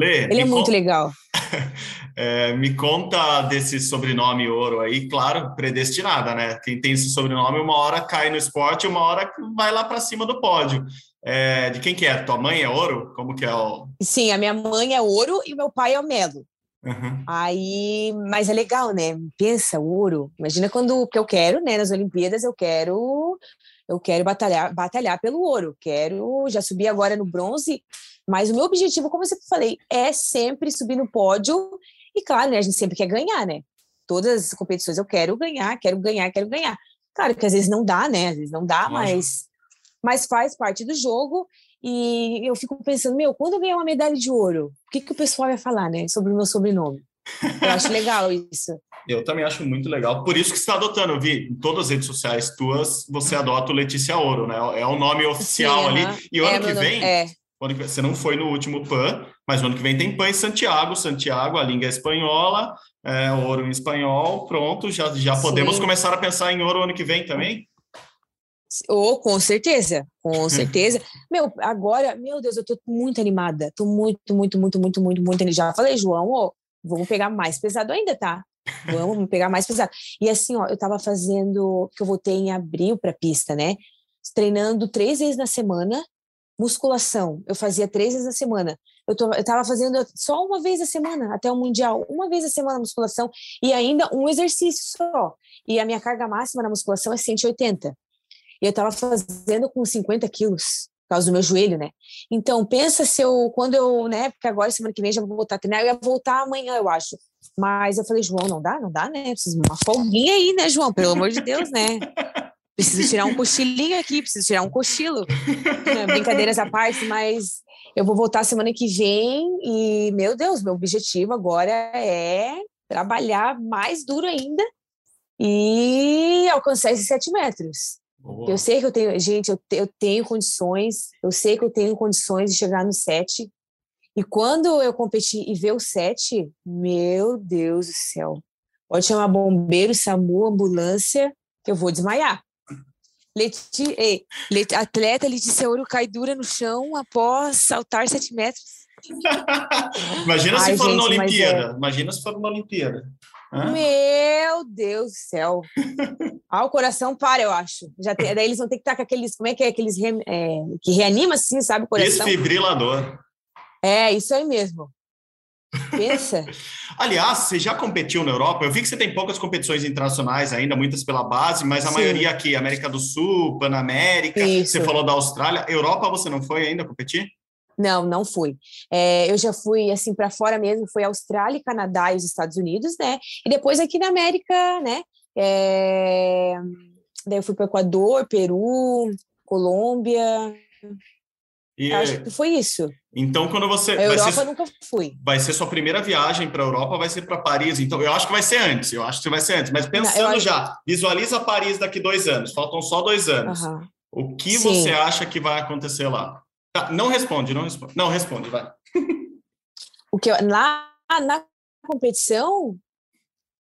Speaker 3: Lê,
Speaker 4: Ele é muito legal.
Speaker 3: é, me conta desse sobrenome ouro aí, claro, predestinada, né? Quem tem esse sobrenome, uma hora cai no esporte, uma hora vai lá para cima do pódio. É, de quem que é? Tua mãe é ouro? Como que é o.
Speaker 4: Sim, a minha mãe é ouro e meu pai é o Melo. Uhum. Aí, mas é legal, né? Pensa, ouro. Imagina quando que eu quero, né? Nas Olimpíadas eu quero, eu quero batalhar, batalhar pelo ouro. Quero, já subi agora no bronze, mas o meu objetivo, como eu sempre falei, é sempre subir no pódio. E claro, né? A gente sempre quer ganhar, né? Todas as competições eu quero ganhar, quero ganhar, quero ganhar. Claro que às vezes não dá, né? Às vezes não dá, mas mas faz parte do jogo e eu fico pensando, meu, quando eu ganhar uma medalha de ouro, o que, que o pessoal vai falar, né, sobre o meu sobrenome? Eu acho legal isso.
Speaker 3: Eu também acho muito legal. Por isso que você está adotando, eu vi em todas as redes sociais tuas, você adota o Letícia Ouro, né? É o nome oficial Sim, ali. E o é, ano que vem, é. você não foi no último PAN, mas o ano que vem tem PAN em Santiago. Santiago, a língua é espanhola, é, ouro em espanhol, pronto. Já, já podemos começar a pensar em ouro ano que vem também?
Speaker 4: Oh, com certeza, com certeza. meu, agora, meu Deus, eu tô muito animada. Tô muito, muito, muito, muito, muito, muito. Já falei, João, oh, vamos pegar mais pesado ainda, tá? Vamos pegar mais pesado. E assim, ó, eu tava fazendo, que eu voltei em abril pra pista, né? Treinando três vezes na semana, musculação. Eu fazia três vezes na semana. Eu, tô, eu tava fazendo só uma vez a semana, até o Mundial, uma vez a semana musculação, e ainda um exercício só. E a minha carga máxima na musculação é 180. E eu estava fazendo com 50 quilos, causa do meu joelho, né? Então, pensa se eu, quando eu, né? Porque agora, semana que vem, já vou voltar a treinar, eu ia voltar amanhã, eu acho. Mas eu falei, João, não dá, não dá, né? Preciso uma folguinha aí, né, João? Pelo amor de Deus, né? Preciso tirar um cochilinho aqui, preciso tirar um cochilo. Brincadeiras à parte, mas eu vou voltar semana que vem e, meu Deus, meu objetivo agora é trabalhar mais duro ainda e alcançar esses sete metros. Eu sei que eu tenho, gente, eu, eu tenho condições, eu sei que eu tenho condições de chegar no set. E quando eu competi e ver o set, meu Deus do céu, pode chamar bombeiro, SAMU, ambulância, que eu vou desmaiar. Leti, ei, atleta Letícia Ouro cai dura no chão após saltar sete metros.
Speaker 3: Imagina Ai, se for gente, na Olimpíada. É... Imagina se for na Olimpíada.
Speaker 4: Hã? Meu Deus do céu. ah, o coração para, eu acho. Já tem, daí eles vão ter que estar com aqueles, como é que é, aqueles re, é, que reanima assim, sabe, o coração.
Speaker 3: Desfibrilador.
Speaker 4: É, isso aí mesmo. Pensa.
Speaker 3: Aliás, você já competiu na Europa? Eu vi que você tem poucas competições internacionais ainda, muitas pela base, mas a Sim. maioria aqui, América do Sul, Panamérica, Isso. você falou da Austrália. Europa você não foi ainda competir?
Speaker 4: Não, não fui. É, eu já fui assim para fora mesmo, foi Austrália, Canadá e os Estados Unidos, né? E depois aqui na América, né? É, daí eu fui para Equador, Peru, Colômbia. E, acho que foi isso.
Speaker 3: Então, quando você.
Speaker 4: A Europa ser, nunca fui.
Speaker 3: Vai ser sua primeira viagem para a Europa, vai ser para Paris. Então, eu acho que vai ser antes. Eu acho que vai ser antes. Mas pensando Não, já, visualiza Paris daqui dois anos. Faltam só dois anos. Uhum. O que Sim. você acha que vai acontecer lá? Tá, não responde, não responde. Não, responde, vai.
Speaker 4: o que eu, lá na competição,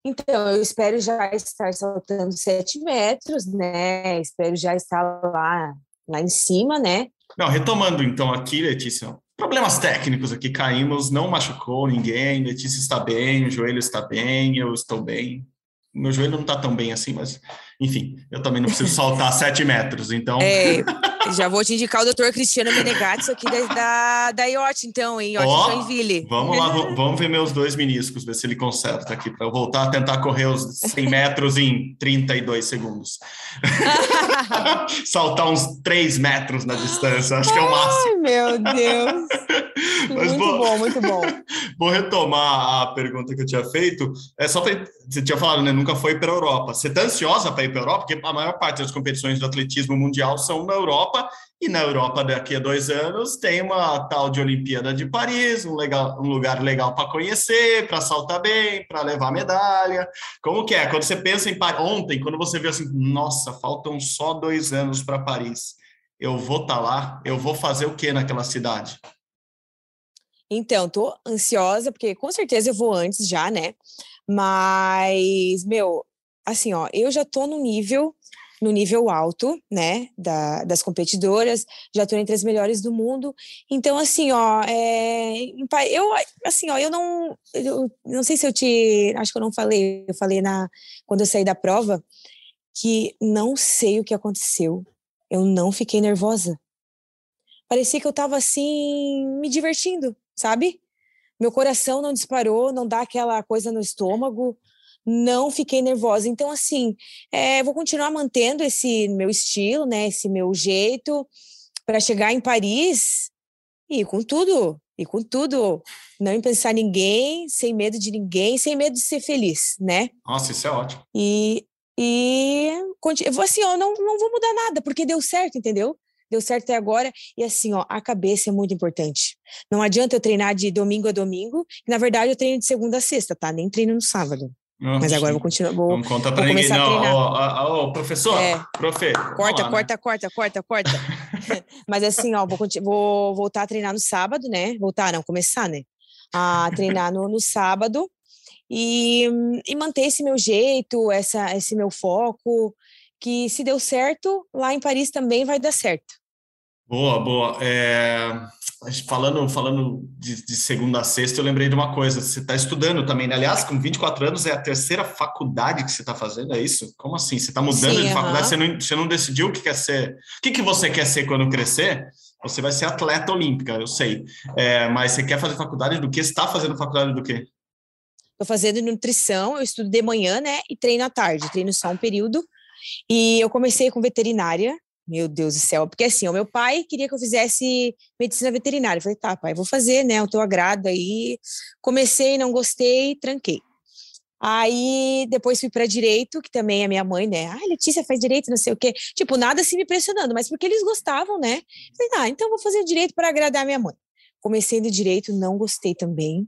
Speaker 4: então, eu espero já estar saltando sete metros, né? Espero já estar lá, lá em cima, né?
Speaker 3: Não, retomando então aqui, Letícia, problemas técnicos aqui, caímos, não machucou ninguém, Letícia está bem, o joelho está bem, eu estou bem. Meu joelho não está tão bem assim, mas enfim, eu também não preciso saltar sete metros, então.
Speaker 4: É, Já vou te indicar o doutor Cristiano Menegatti aqui da, da, da IOT, então, em IOT oh, Joinville.
Speaker 3: Vamos lá, vamos ver meus dois meniscos, ver se ele conserta aqui, para eu voltar a tentar correr os 100 metros em 32 segundos. Saltar uns 3 metros na distância, acho que é o máximo.
Speaker 4: Ai, meu Deus! Mas muito vou, bom, muito bom.
Speaker 3: Vou retomar a pergunta que eu tinha feito. É só pra, você tinha falado, né? Nunca foi para a Europa. Você está ansiosa para ir para a Europa? Porque a maior parte das competições do atletismo mundial são na Europa. E na Europa, daqui a dois anos, tem uma tal de Olimpíada de Paris, um, legal, um lugar legal para conhecer, para saltar bem, para levar medalha. Como que é? Quando você pensa em Paris, ontem, quando você viu assim, nossa, faltam só dois anos para Paris, eu vou estar tá lá, eu vou fazer o que naquela cidade?
Speaker 4: Então, tô ansiosa, porque com certeza eu vou antes já, né? Mas, meu, assim, ó, eu já tô no nível, no nível alto, né, da, das competidoras, já tô entre as melhores do mundo. Então, assim, ó, é, eu, assim, ó, eu não, eu não sei se eu te, acho que eu não falei, eu falei na, quando eu saí da prova, que não sei o que aconteceu. Eu não fiquei nervosa. Parecia que eu tava assim, me divertindo sabe? Meu coração não disparou, não dá aquela coisa no estômago, não fiquei nervosa. Então, assim, é, vou continuar mantendo esse meu estilo, né? Esse meu jeito para chegar em Paris e com tudo, e com tudo, não em pensar ninguém, sem medo de ninguém, sem medo de ser feliz, né?
Speaker 3: Nossa, isso é ótimo.
Speaker 4: E, e assim, ó, não, não vou mudar nada, porque deu certo, entendeu? deu certo até agora. E assim, ó, a cabeça é muito importante. Não adianta eu treinar de domingo a domingo, na verdade eu treino de segunda a sexta, tá? Nem treino no sábado. Mas agora eu vou continuar. Vou,
Speaker 3: não conta pra ninguém, não. Ô, professor, é. profe.
Speaker 4: Corta, lá, corta, né? corta, corta, corta, Mas assim, ó, vou, vou voltar a treinar no sábado, né? Voltar, não, começar, né? A treinar no, no sábado e, e manter esse meu jeito, essa, esse meu foco, que se deu certo, lá em Paris também vai dar certo.
Speaker 3: Boa, boa. É, falando falando de, de, segunda a sexta, eu lembrei de uma coisa. Você está estudando também, né? Aliás, com 24 anos é a terceira faculdade que você está fazendo, é isso? Como assim? Você está mudando Sim, de faculdade? Você, não, você não decidiu o que quer ser? O que, que você quer ser quando crescer? Você vai ser atleta olímpica, eu sei. É, mas você quer fazer faculdade do que? Você está fazendo faculdade do quê?
Speaker 4: Estou fazendo nutrição, eu estudo de manhã, né? E treino à tarde, treino só um período. E eu comecei com veterinária, meu Deus do céu, porque assim, o meu pai queria que eu fizesse medicina veterinária. Eu falei, tá, pai, vou fazer, né? O teu agrado aí. Comecei, não gostei, tranquei. Aí depois fui para direito, que também é minha mãe, né? Ah, Letícia faz direito, não sei o quê. Tipo, nada assim me pressionando, mas porque eles gostavam, né? Falei, ah, então vou fazer direito para agradar minha mãe. Comecei no direito, não gostei também.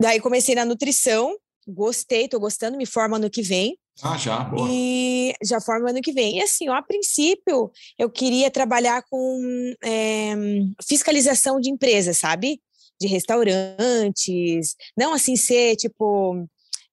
Speaker 4: Daí comecei na nutrição, gostei, tô gostando, me formo ano que vem.
Speaker 3: Ah, já, boa.
Speaker 4: E já forma ano que vem. E assim, ó, a princípio, eu queria trabalhar com é, fiscalização de empresas, sabe? De restaurantes, não assim ser tipo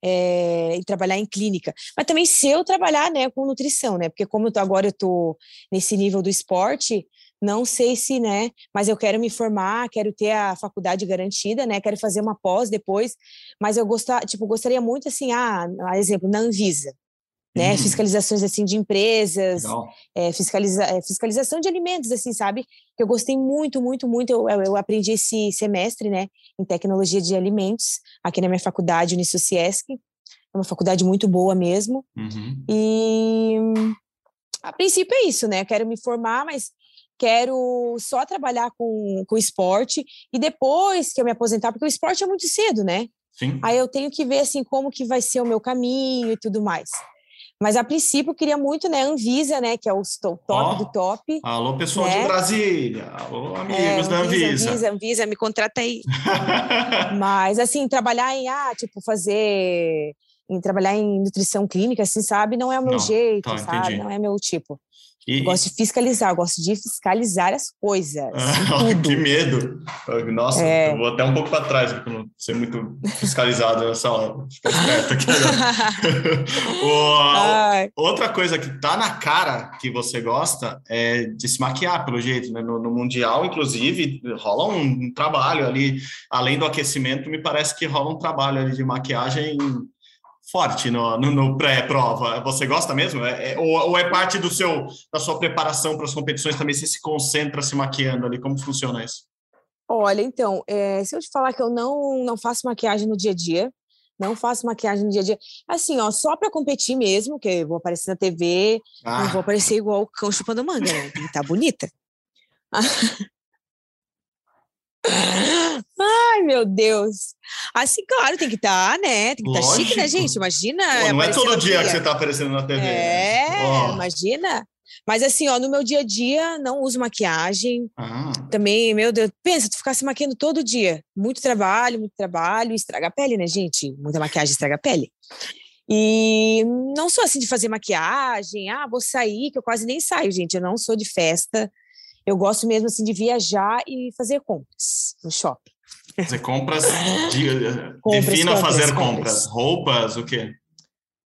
Speaker 4: é, e trabalhar em clínica, mas também se eu trabalhar né, com nutrição, né? Porque como eu tô, agora eu tô nesse nível do esporte, não sei se, né, mas eu quero me formar, quero ter a faculdade garantida, né, quero fazer uma pós depois, mas eu gostar, tipo, gostaria muito assim, ah, exemplo, na Anvisa, né, uhum. fiscalizações assim de empresas, é, fiscaliza, é, fiscalização de alimentos, assim, sabe? Que eu gostei muito, muito, muito. Eu, eu, aprendi esse semestre, né, em tecnologia de alimentos aqui na minha faculdade Unisociesc, é uma faculdade muito boa mesmo. Uhum. E a princípio é isso, né? Eu quero me formar, mas quero só trabalhar com, com esporte e depois que eu me aposentar, porque o esporte é muito cedo, né?
Speaker 3: Sim.
Speaker 4: Aí eu tenho que ver assim como que vai ser o meu caminho e tudo mais. Mas a princípio eu queria muito, né, Anvisa, né, que é o top oh, do top.
Speaker 3: Alô, pessoal né? de Brasília. Alô, amigos é, da Anvisa.
Speaker 4: Anvisa, Anvisa, me contrata aí. Mas assim, trabalhar em ah, tipo fazer em trabalhar em nutrição clínica, assim, sabe, não é o meu não, jeito, tá, sabe? Entendi. Não é meu tipo. E... Gosto de fiscalizar, gosto de fiscalizar as coisas.
Speaker 3: que medo! Nossa, é... eu vou até um pouco para trás, porque não ser muito fiscalizado nessa hora. O, outra coisa que tá na cara que você gosta é de se maquiar, pelo jeito, né? No, no Mundial, inclusive, rola um, um, trabalho ali, além do aquecimento, me parece que rola um trabalho ali de maquiagem forte no, no, no pré-prova. Você gosta mesmo? É, é, ou, ou, é parte do seu da sua preparação para as competições também? Você se concentra se maquiando ali? Como funciona isso?
Speaker 4: Olha, então, é, se eu te falar que eu não, não faço maquiagem no dia a dia, não faço maquiagem no dia a dia. Assim, ó, só para competir mesmo, que eu vou aparecer na TV, ah. não vou aparecer igual o cão chupando manga, né? Tem que estar tá bonita. Ai, meu Deus. Assim, claro, tem que estar, tá, né? Tem que estar tá chique, né, gente? Imagina.
Speaker 3: Pô, não é todo dia que você está aparecendo na TV.
Speaker 4: É, oh. imagina. Mas assim, ó, no meu dia a dia, não uso maquiagem. Ah. Também, meu Deus, pensa, tu ficar se maquiando todo dia. Muito trabalho, muito trabalho, estraga a pele, né, gente? Muita maquiagem estraga a pele. E não sou assim de fazer maquiagem, ah, vou sair, que eu quase nem saio, gente. Eu não sou de festa. Eu gosto mesmo assim de viajar e fazer compras no shopping.
Speaker 3: Fazer compras, de, compras defina compras, fazer compras. compras. Roupas, o quê?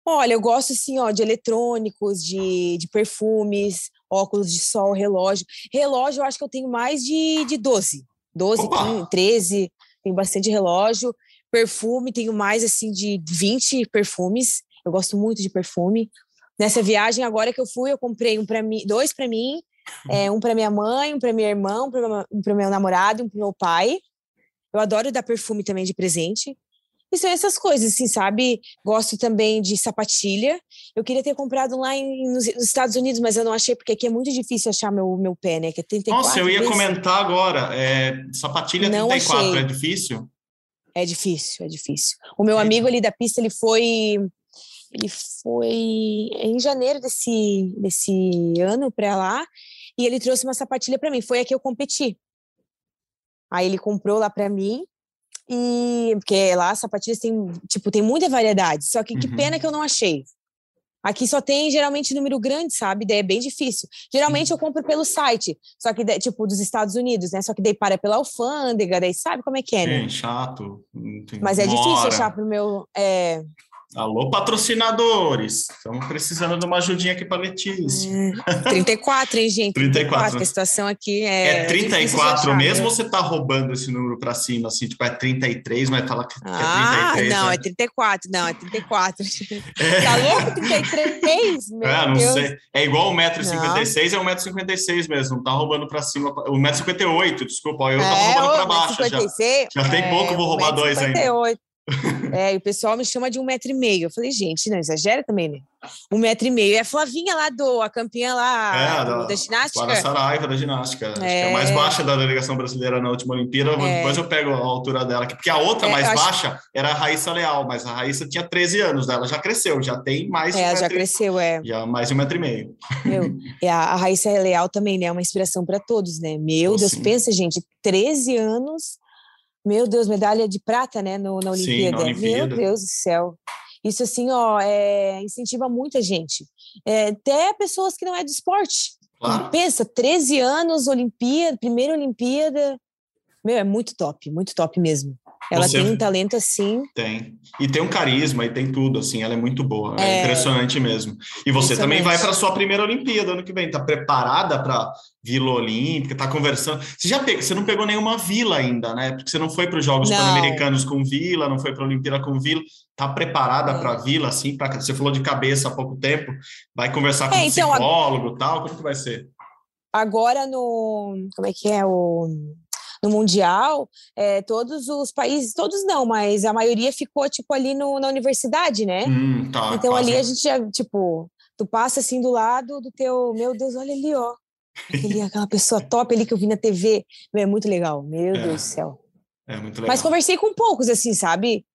Speaker 4: Olha, eu gosto assim, ó, de eletrônicos, de, de perfumes, óculos de sol, relógio. Relógio, eu acho que eu tenho mais de, de 12. 12, 15, 13, tenho bastante relógio. Perfume, tenho mais assim de 20 perfumes. Eu gosto muito de perfume. Nessa viagem agora que eu fui, eu comprei um para mim, dois para mim, é, um para minha mãe, um para minha irmã, um para meu namorado, um para meu pai. Eu adoro dar perfume também de presente. E são essas coisas, assim, sabe? Gosto também de sapatilha. Eu queria ter comprado lá em, nos, nos, Estados Unidos, mas eu não achei, porque aqui é muito difícil achar meu, meu pé, né? Que é 34
Speaker 3: Nossa, eu ia vezes. comentar agora. É, sapatilha não 34 achei. é difícil?
Speaker 4: É difícil, é difícil. O meu amigo ali da pista, ele foi. Ele foi em janeiro desse, desse ano para lá e ele trouxe uma sapatilha para mim. Foi a que eu competi. Aí ele comprou lá para mim e porque lá as sapatilhas tem, tipo, tem muita variedade. Só que que uhum. pena que eu não achei. Aqui só tem geralmente número grande, sabe? Daí é bem difícil. Geralmente eu compro pelo site, só que tipo dos Estados Unidos, né? Só que daí para pela alfândega, daí sabe como é que é, né?
Speaker 3: É chato.
Speaker 4: Mas é difícil achar pro meu. É...
Speaker 3: Alô, patrocinadores. Estamos precisando de uma ajudinha aqui para Letícia.
Speaker 4: É, 34, hein, gente? 34. 34 a situação aqui é.
Speaker 3: É 34 achar, mesmo né? ou você tá roubando esse número para cima, assim? Tipo, é 33, mas fala que
Speaker 4: ah, é 33. Não, né? é 34, não, é 34. É. Tá louco? 33? Meu é,
Speaker 3: não
Speaker 4: Deus.
Speaker 3: sei. É igual 1,56m, é 1,56m mesmo. Não tá roubando para cima. 1,58m, desculpa. Eu é, roubando para baixo. 56, já, já tem pouco, vou roubar dois ainda.
Speaker 4: É, e o pessoal me chama de um metro e meio. Eu falei, gente, não exagera também, né? Um metro e meio. É a Flavinha lá do, a campeã lá é, da, da ginástica.
Speaker 3: Clara Saraiva da ginástica. É. Acho que é a mais é. baixa da delegação brasileira na última Olimpíada. É. Depois eu pego a altura dela aqui. Porque a outra é, mais baixa acho... era a Raíssa Leal, mas a Raíssa tinha 13 anos, ela já cresceu, já tem mais
Speaker 4: de um já cresceu, é.
Speaker 3: Já mais de um metro e meio.
Speaker 4: Meu, e a, a Raíssa Leal também, né? É uma inspiração para todos, né? Meu oh, Deus, sim. pensa, gente, 13 anos meu Deus, medalha de prata, né, no, na Olimpíada. Sim, na Olimpíada. Meu Deus do céu. Isso, assim, ó, é, incentiva muita gente. É, até pessoas que não é de esporte. Claro. Pensa, 13 anos, Olimpíada, primeira Olimpíada. Meu, é muito top, muito top mesmo. Ela Você tem um talento assim.
Speaker 3: Tem. E tem um carisma e tem tudo, assim, ela é muito boa. É, é impressionante mesmo. E você também vai para a sua primeira Olimpíada ano que vem. Tá preparada para Vila Olímpica? Tá conversando? Você já pegou, você não pegou nenhuma vila ainda, né? Porque você não foi para os Jogos Pan-Americanos com vila, não foi para a Olimpíada com vila. Tá preparada é. para vila, assim? Pra, você falou de cabeça há pouco tempo. Vai conversar com é, um então, psicólogo e tal? Como que vai ser?
Speaker 4: Agora no. Como é que é o no Mundial, é, todos os países, todos não, mas a maioria ficou, tipo, ali no, na universidade, né?
Speaker 3: Hum, tá,
Speaker 4: então ali a gente já, tipo, tu passa assim do lado do teu, meu Deus, olha ali, ó. Aquele, aquela pessoa top ali que eu vi na TV. Meu, é muito legal, meu é, Deus do céu.
Speaker 3: É muito legal.
Speaker 4: Mas conversei com poucos, assim, sabe?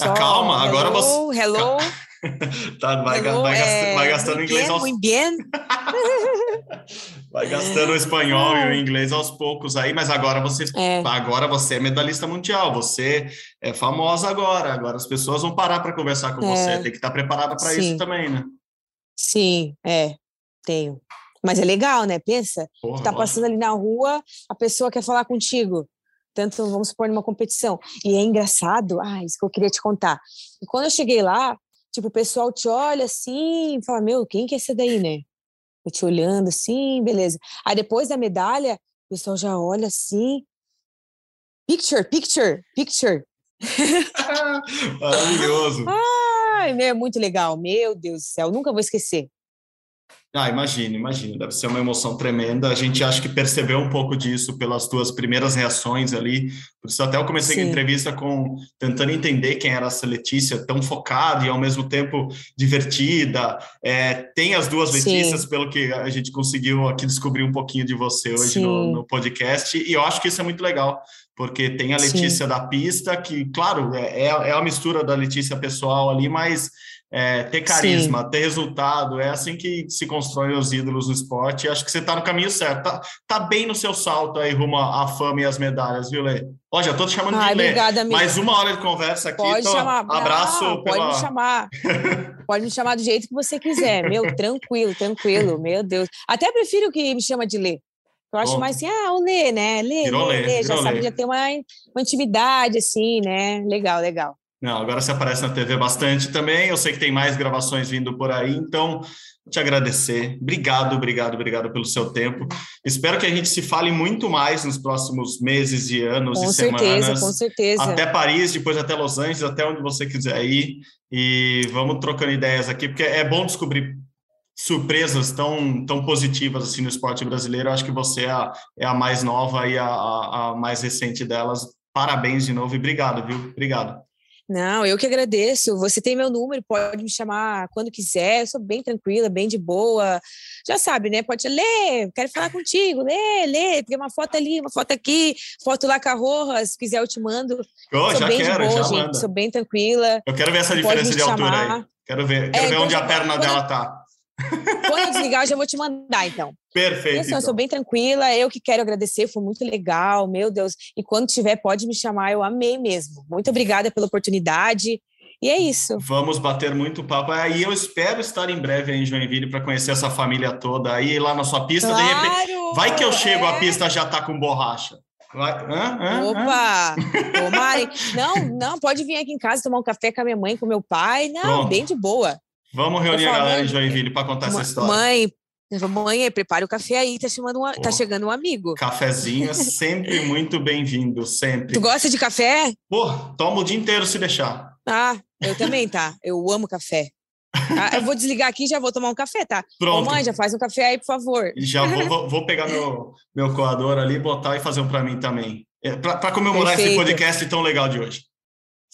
Speaker 3: Ah, Só, ah, calma,
Speaker 4: hello,
Speaker 3: agora você.
Speaker 4: Hello.
Speaker 3: tá, vai, hello, vai, é, vai gastando inglês
Speaker 4: bien, aos...
Speaker 3: Vai gastando o espanhol e o inglês aos poucos aí, mas agora você, é. agora você é medalhista mundial, você é famosa agora, agora as pessoas vão parar para conversar com é. você, tem que estar preparada para isso também, né?
Speaker 4: Sim, é, tenho. Mas é legal, né? Pensa, Porra, tá passando ali na rua, a pessoa quer falar contigo tanto vamos supor numa competição. E é engraçado, ah, isso que eu queria te contar. E quando eu cheguei lá, tipo, o pessoal te olha assim, fala, meu, quem que é esse daí, né? Eu te olhando assim, beleza. Aí depois da medalha, o pessoal já olha assim, picture, picture, picture.
Speaker 3: Maravilhoso.
Speaker 4: Ai, é muito legal, meu Deus do céu, nunca vou esquecer.
Speaker 3: Ah, imagino, imagino. Deve ser uma emoção tremenda. A gente acha que percebeu um pouco disso pelas tuas primeiras reações ali. Por isso até eu comecei Sim. a entrevista com tentando entender quem era essa Letícia, tão focada e ao mesmo tempo divertida. É, tem as duas Letícias, Sim. pelo que a gente conseguiu aqui descobrir um pouquinho de você hoje no, no, podcast. E eu acho que isso é muito legal, porque tem a Letícia Sim. da pista, que, claro, é, é, é a mistura da Letícia pessoal ali, mas é, ter carisma, Sim. ter resultado, é assim que se constroem os ídolos do esporte. E acho que você está no caminho certo. Tá, tá, bem no seu salto aí rumo à fama e às medalhas, viu, Lê? Ó, já tô te chamando Ai, de Lê. Obrigada, amiga. Mais uma hora de conversa aqui.
Speaker 4: Pode então, chamar.
Speaker 3: Abraço.
Speaker 4: Não, pela... Pode me chamar. pode me chamar do jeito que você quiser. Meu, tranquilo, tranquilo. Meu Deus. Até prefiro que me chama de Lê. Eu acho Bom. mais assim, ah, o Lê, né? Lê, Lê, Lê, Lê. Já sabe, já tem uma, uma intimidade, assim, né? Legal, legal.
Speaker 3: Não, agora você aparece na TV bastante também. Eu sei que tem mais gravações vindo por aí, então te agradecer. Obrigado, obrigado, obrigado pelo seu tempo. Espero que a gente se fale muito mais nos próximos meses e anos
Speaker 4: com
Speaker 3: e
Speaker 4: certeza,
Speaker 3: semanas.
Speaker 4: Com certeza,
Speaker 3: Até Paris, depois até Los Angeles, até onde você quiser ir. E vamos trocando ideias aqui, porque é bom descobrir surpresas tão, tão positivas assim no esporte brasileiro. Eu acho que você é a, é a mais nova e a, a, a mais recente delas. Parabéns de novo e obrigado, viu? Obrigado.
Speaker 4: Não, eu que agradeço. Você tem meu número, pode me chamar quando quiser. Eu sou bem tranquila, bem de boa. Já sabe, né? Pode ler, quero falar contigo. Lê, lê, tem uma foto ali, uma foto aqui, foto lá com a Roja, se quiser eu te mando.
Speaker 3: Oh, sou bem quero, de boa, gente.
Speaker 4: Manda. Sou bem tranquila.
Speaker 3: Eu quero ver essa diferença de altura aí. Quero ver, quero é, ver onde a perna dela tá.
Speaker 4: Quando eu desligar, eu já vou te mandar, então.
Speaker 3: Perfeito.
Speaker 4: Isso, então. Eu sou bem tranquila, eu que quero agradecer, foi muito legal, meu Deus. E quando tiver, pode me chamar, eu amei mesmo. Muito obrigada pela oportunidade. E é isso.
Speaker 3: Vamos bater muito papo. E eu espero estar em breve em Joinville para conhecer essa família toda aí lá na sua pista. Claro, de repente, vai que eu chego, é. a pista já tá com borracha. Vai. Hã? Hã?
Speaker 4: Opa! Tomarem. Não, não, pode vir aqui em casa tomar um café com a minha mãe, com meu pai. Não, Pronto. bem de boa.
Speaker 3: Vamos reunir a galera em Joinville para contar essa história.
Speaker 4: Mãe, mãe, prepare o café aí, tá, chamando um, tá chegando um amigo.
Speaker 3: Cafezinho é sempre muito bem-vindo, sempre.
Speaker 4: Tu gosta de café?
Speaker 3: Pô, tomo o dia inteiro se deixar.
Speaker 4: Ah, eu também, tá? Eu amo café. Ah, eu vou desligar aqui e já vou tomar um café, tá?
Speaker 3: Pronto.
Speaker 4: Ô, mãe, já faz um café aí, por favor.
Speaker 3: Já vou, vou pegar meu, meu coador ali, botar e fazer um para mim também. É, para comemorar Perfeito. esse podcast tão legal de hoje.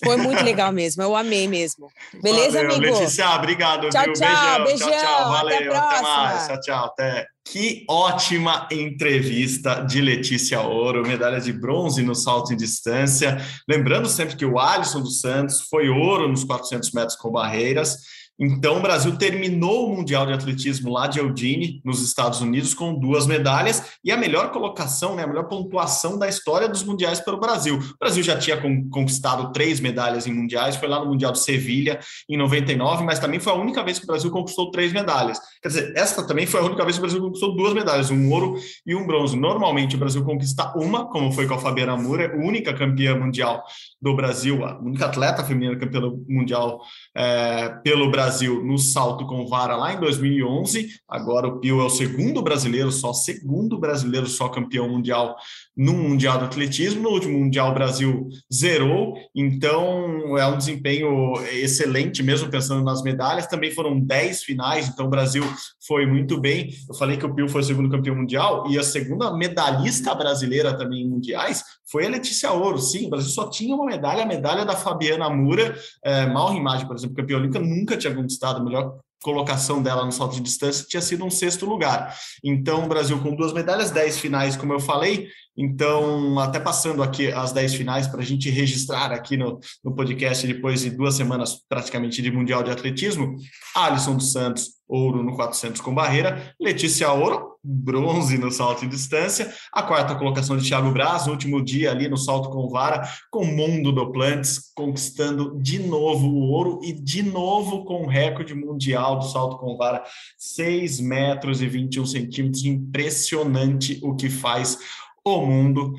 Speaker 4: Foi muito legal mesmo, eu amei mesmo. Beleza,
Speaker 3: Valeu,
Speaker 4: amigo?
Speaker 3: Letícia, obrigado.
Speaker 4: Tchau,
Speaker 3: viu?
Speaker 4: tchau,
Speaker 3: beijão,
Speaker 4: beijão. Tchau, tchau.
Speaker 3: Valeu,
Speaker 4: até, até
Speaker 3: mais. Tchau, tchau. Até. Que ótima entrevista de Letícia Ouro, medalha de bronze no salto em distância. Lembrando sempre que o Alisson dos Santos foi ouro nos 400 metros com barreiras então, o Brasil terminou o Mundial de Atletismo lá de Eugene, nos Estados Unidos, com duas medalhas e a melhor colocação, né, a melhor pontuação da história dos mundiais para o Brasil. O Brasil já tinha conquistado três medalhas em mundiais, foi lá no Mundial de Sevilha em 99, mas também foi a única vez que o Brasil conquistou três medalhas. Quer dizer, essa também foi a única vez que o Brasil conquistou duas medalhas, um ouro e um bronze. Normalmente o Brasil conquista uma, como foi com a Fabiana Moura, única campeã mundial do Brasil, a única atleta feminina campeã mundial é, pelo Brasil no salto com vara lá em 2011. Agora o Pio é o segundo brasileiro, só segundo brasileiro só campeão mundial no Mundial do Atletismo. No último Mundial o Brasil zerou, então é um desempenho excelente, mesmo pensando nas medalhas. Também foram 10 finais, então o Brasil foi muito bem. Eu falei que o Pio foi o segundo campeão mundial e a segunda medalhista brasileira também em mundiais foi a Letícia Ouro. Sim, o Brasil só tinha uma medalha, a medalha da Fabiana Mura, é, mal imagem, por exemplo, campeã olímpica, nunca tinha conquistado a melhor colocação dela no salto de distância tinha sido um sexto lugar. Então, o Brasil com duas medalhas, dez finais, como eu falei. Então, até passando aqui as dez finais para a gente registrar aqui no, no podcast depois de duas semanas praticamente de Mundial de Atletismo, Alisson dos Santos, ouro no 400 com barreira, Letícia Ouro, bronze no salto em distância, a quarta colocação de Thiago Braz, no último dia ali no salto com vara, com Mundo Doplantes, conquistando de novo o ouro e de novo com o recorde mundial do salto com vara, 6 metros e 21 centímetros, impressionante o que faz o mundo.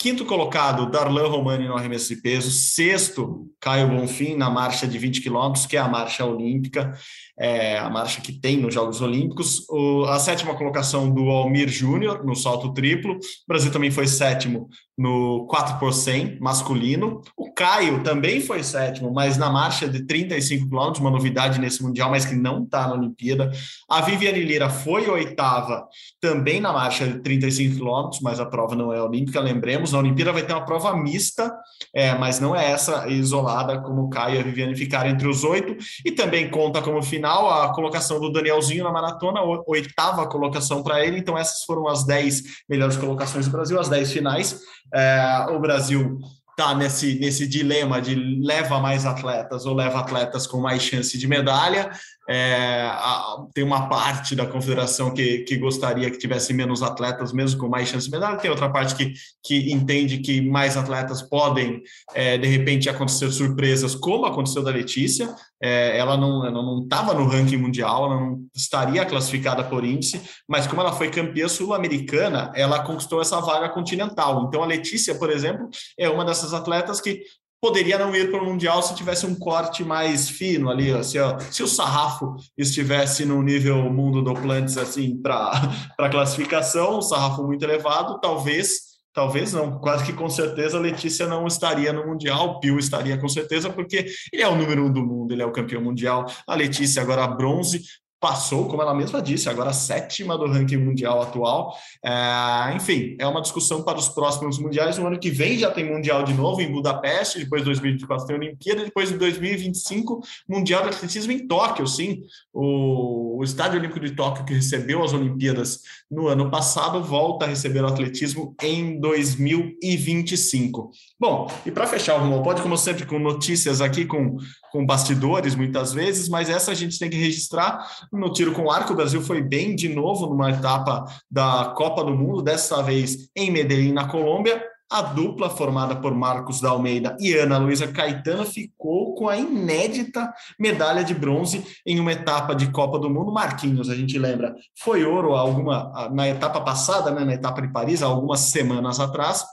Speaker 3: Quinto colocado, Darlan Romani no arremesso de peso. Sexto, Caio Bonfim na marcha de 20 quilômetros, que é a marcha olímpica, é a marcha que tem nos Jogos Olímpicos. O, a sétima colocação do Almir Júnior no salto triplo. O Brasil também foi sétimo no 4 por 100 masculino. O Caio também foi sétimo, mas na marcha de 35 quilômetros, uma novidade nesse Mundial, mas que não está na Olimpíada. A Viviane Lira foi oitava também na marcha de 35 quilômetros, mas a prova não é olímpica, lembremos. Na Olimpíada vai ter uma prova mista, é, mas não é essa isolada, como o Caio e a Viviane ficaram entre os oito. E também conta como final a colocação do Danielzinho na maratona, oitava colocação para ele. Então, essas foram as 10 melhores colocações do Brasil, as 10 finais. É, o Brasil está nesse, nesse dilema de leva mais atletas ou leva atletas com mais chance de medalha. É, a, tem uma parte da confederação que, que gostaria que tivesse menos atletas, mesmo com mais chance de medalha, tem outra parte que, que entende que mais atletas podem, é, de repente, acontecer surpresas, como aconteceu da Letícia. É, ela não estava no ranking mundial, ela não estaria classificada por índice, mas como ela foi campeã sul-americana, ela conquistou essa vaga continental. Então, a Letícia, por exemplo, é uma dessas atletas que poderia não ir para o Mundial se tivesse um corte mais fino ali, se, se o sarrafo estivesse no nível mundo do Plantes, assim, para classificação, um sarrafo muito elevado, talvez, talvez não, quase que com certeza a Letícia não estaria no Mundial, o Pio estaria com certeza, porque ele é o número um do mundo, ele é o campeão mundial, a Letícia agora bronze, passou, como ela mesma disse, agora sétima do ranking mundial atual. É, enfim, é uma discussão para os próximos mundiais. O ano que vem já tem mundial de novo em Budapeste, depois de 2024 tem Olimpíada, depois de 2025 mundial de atletismo em Tóquio, sim. O, o Estádio Olímpico de Tóquio que recebeu as Olimpíadas no ano passado volta a receber o atletismo em 2025. Bom, e para fechar o Rumo Pode, como sempre, com notícias aqui, com, com bastidores muitas vezes, mas essa a gente tem que registrar no tiro com arco, o Brasil foi bem de novo numa etapa da Copa do Mundo, dessa vez em Medellín, na Colômbia. A dupla formada por Marcos da Almeida e Ana Luísa Caetano ficou com a inédita medalha de bronze em uma etapa de Copa do Mundo. Marquinhos, a gente lembra, foi ouro alguma na etapa passada, né, na etapa de Paris, algumas semanas atrás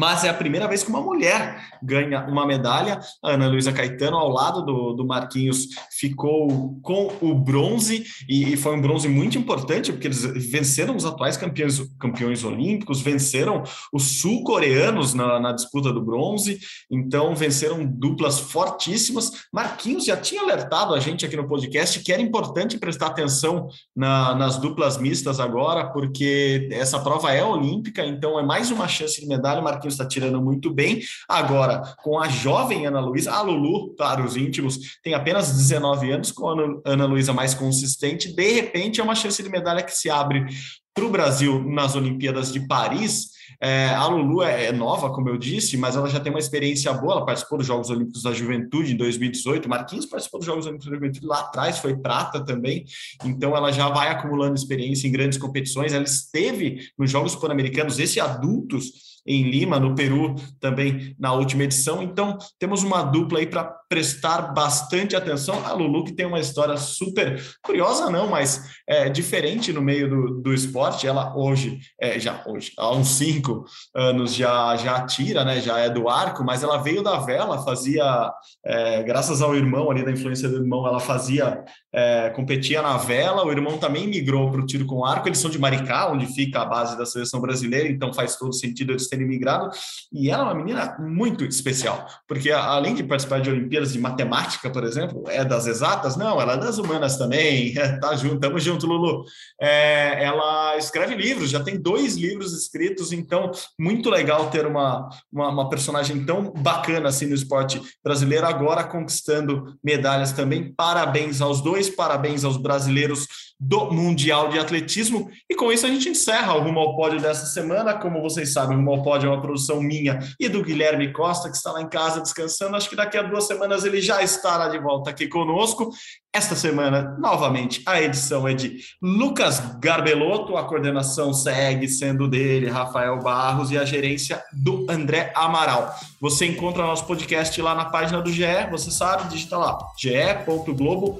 Speaker 3: mas é a primeira vez que uma mulher ganha uma medalha. A Ana Luísa Caetano, ao lado do, do Marquinhos, ficou com o bronze, e, e, foi um bronze muito importante, porque eles venceram os atuais campeões, campeões olímpicos, venceram os sul-coreanos na, na disputa do bronze, então venceram duplas fortíssimas. Marquinhos já tinha alertado a gente aqui no podcast que era importante prestar atenção na, nas duplas mistas agora, porque essa prova é olímpica, então é mais uma chance de medalha. Marquinhos está tirando muito bem. Agora, com a jovem Ana Luísa, a Lulu, para os íntimos, tem apenas 19 anos, com a Ana Luísa mais consistente, de repente é uma chance de medalha que se abre para o Brasil nas Olimpíadas de Paris. É, a Lulu é, é, nova, como eu disse, mas ela já tem uma experiência boa. Ela participou dos Jogos Olímpicos da Juventude em 2018. Marquinhos participou dos Jogos Olímpicos da Juventude lá atrás, foi prata também. Então ela já vai acumulando experiência em grandes competições. Ela esteve nos Jogos Pan-Americanos, esse adultos em Lima, no Peru, também na última edição. Então, temos uma dupla aí para prestar bastante atenção. A Lulu, que tem uma história super curiosa, não, mas é, diferente no meio do, do esporte. Ela hoje, é, já hoje, há uns cinco anos, já, já tira, né? Já é do arco, mas ela veio da vela, fazia, é, graças ao irmão ali, da influência do irmão, ela fazia, é, competia na vela. O irmão também migrou para o tiro com arco. Eles são de Maricá, onde fica a base da seleção brasileira, então faz todo sentido eles terem migrado. E ela é uma menina muito especial, porque além de participar de Olimpíadas de Matemática, por exemplo, é das exatas? Não, ela é das humanas também. tá junto, tamo junto, Lulu. É, ela escreve livros, já tem dois livros escritos, então muito legal ter uma, uma, uma personagem tão bacana assim no esporte brasileiro, agora conquistando medalhas também. Parabéns aos dois, parabéns aos brasileiros do Mundial de Atletismo. E com isso a gente encerra o Rumo ao Pódio dessa semana. Como vocês sabem, o Rumo ao Pódio é uma produção minha e do Guilherme Costa, que está lá em casa descansando. Acho que daqui a duas semanas ele já estará de volta aqui conosco. Esta semana, novamente, a edição é de Lucas Garbelotto, a coordenação segue sendo dele, Rafael Barros, e a gerência do André Amaral. Você encontra nosso podcast lá na página do GE, você sabe, digita lá, ge.globo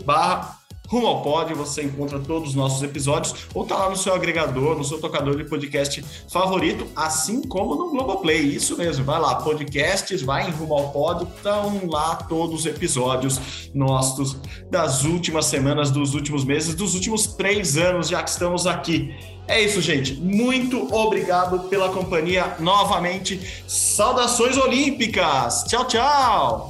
Speaker 3: Rumo ao Pódio, você encontra todos os nossos episódios ou tá lá no seu agregador, no seu tocador de podcast favorito, assim como no Globoplay. Isso mesmo, vai lá, podcasts, vai em Rumo ao Pódio, estão lá todos os episódios nossos das últimas semanas, dos últimos meses, dos últimos três anos, já que estamos aqui. É isso, gente. Muito obrigado pela companhia novamente. Saudações olímpicas. Tchau, tchau.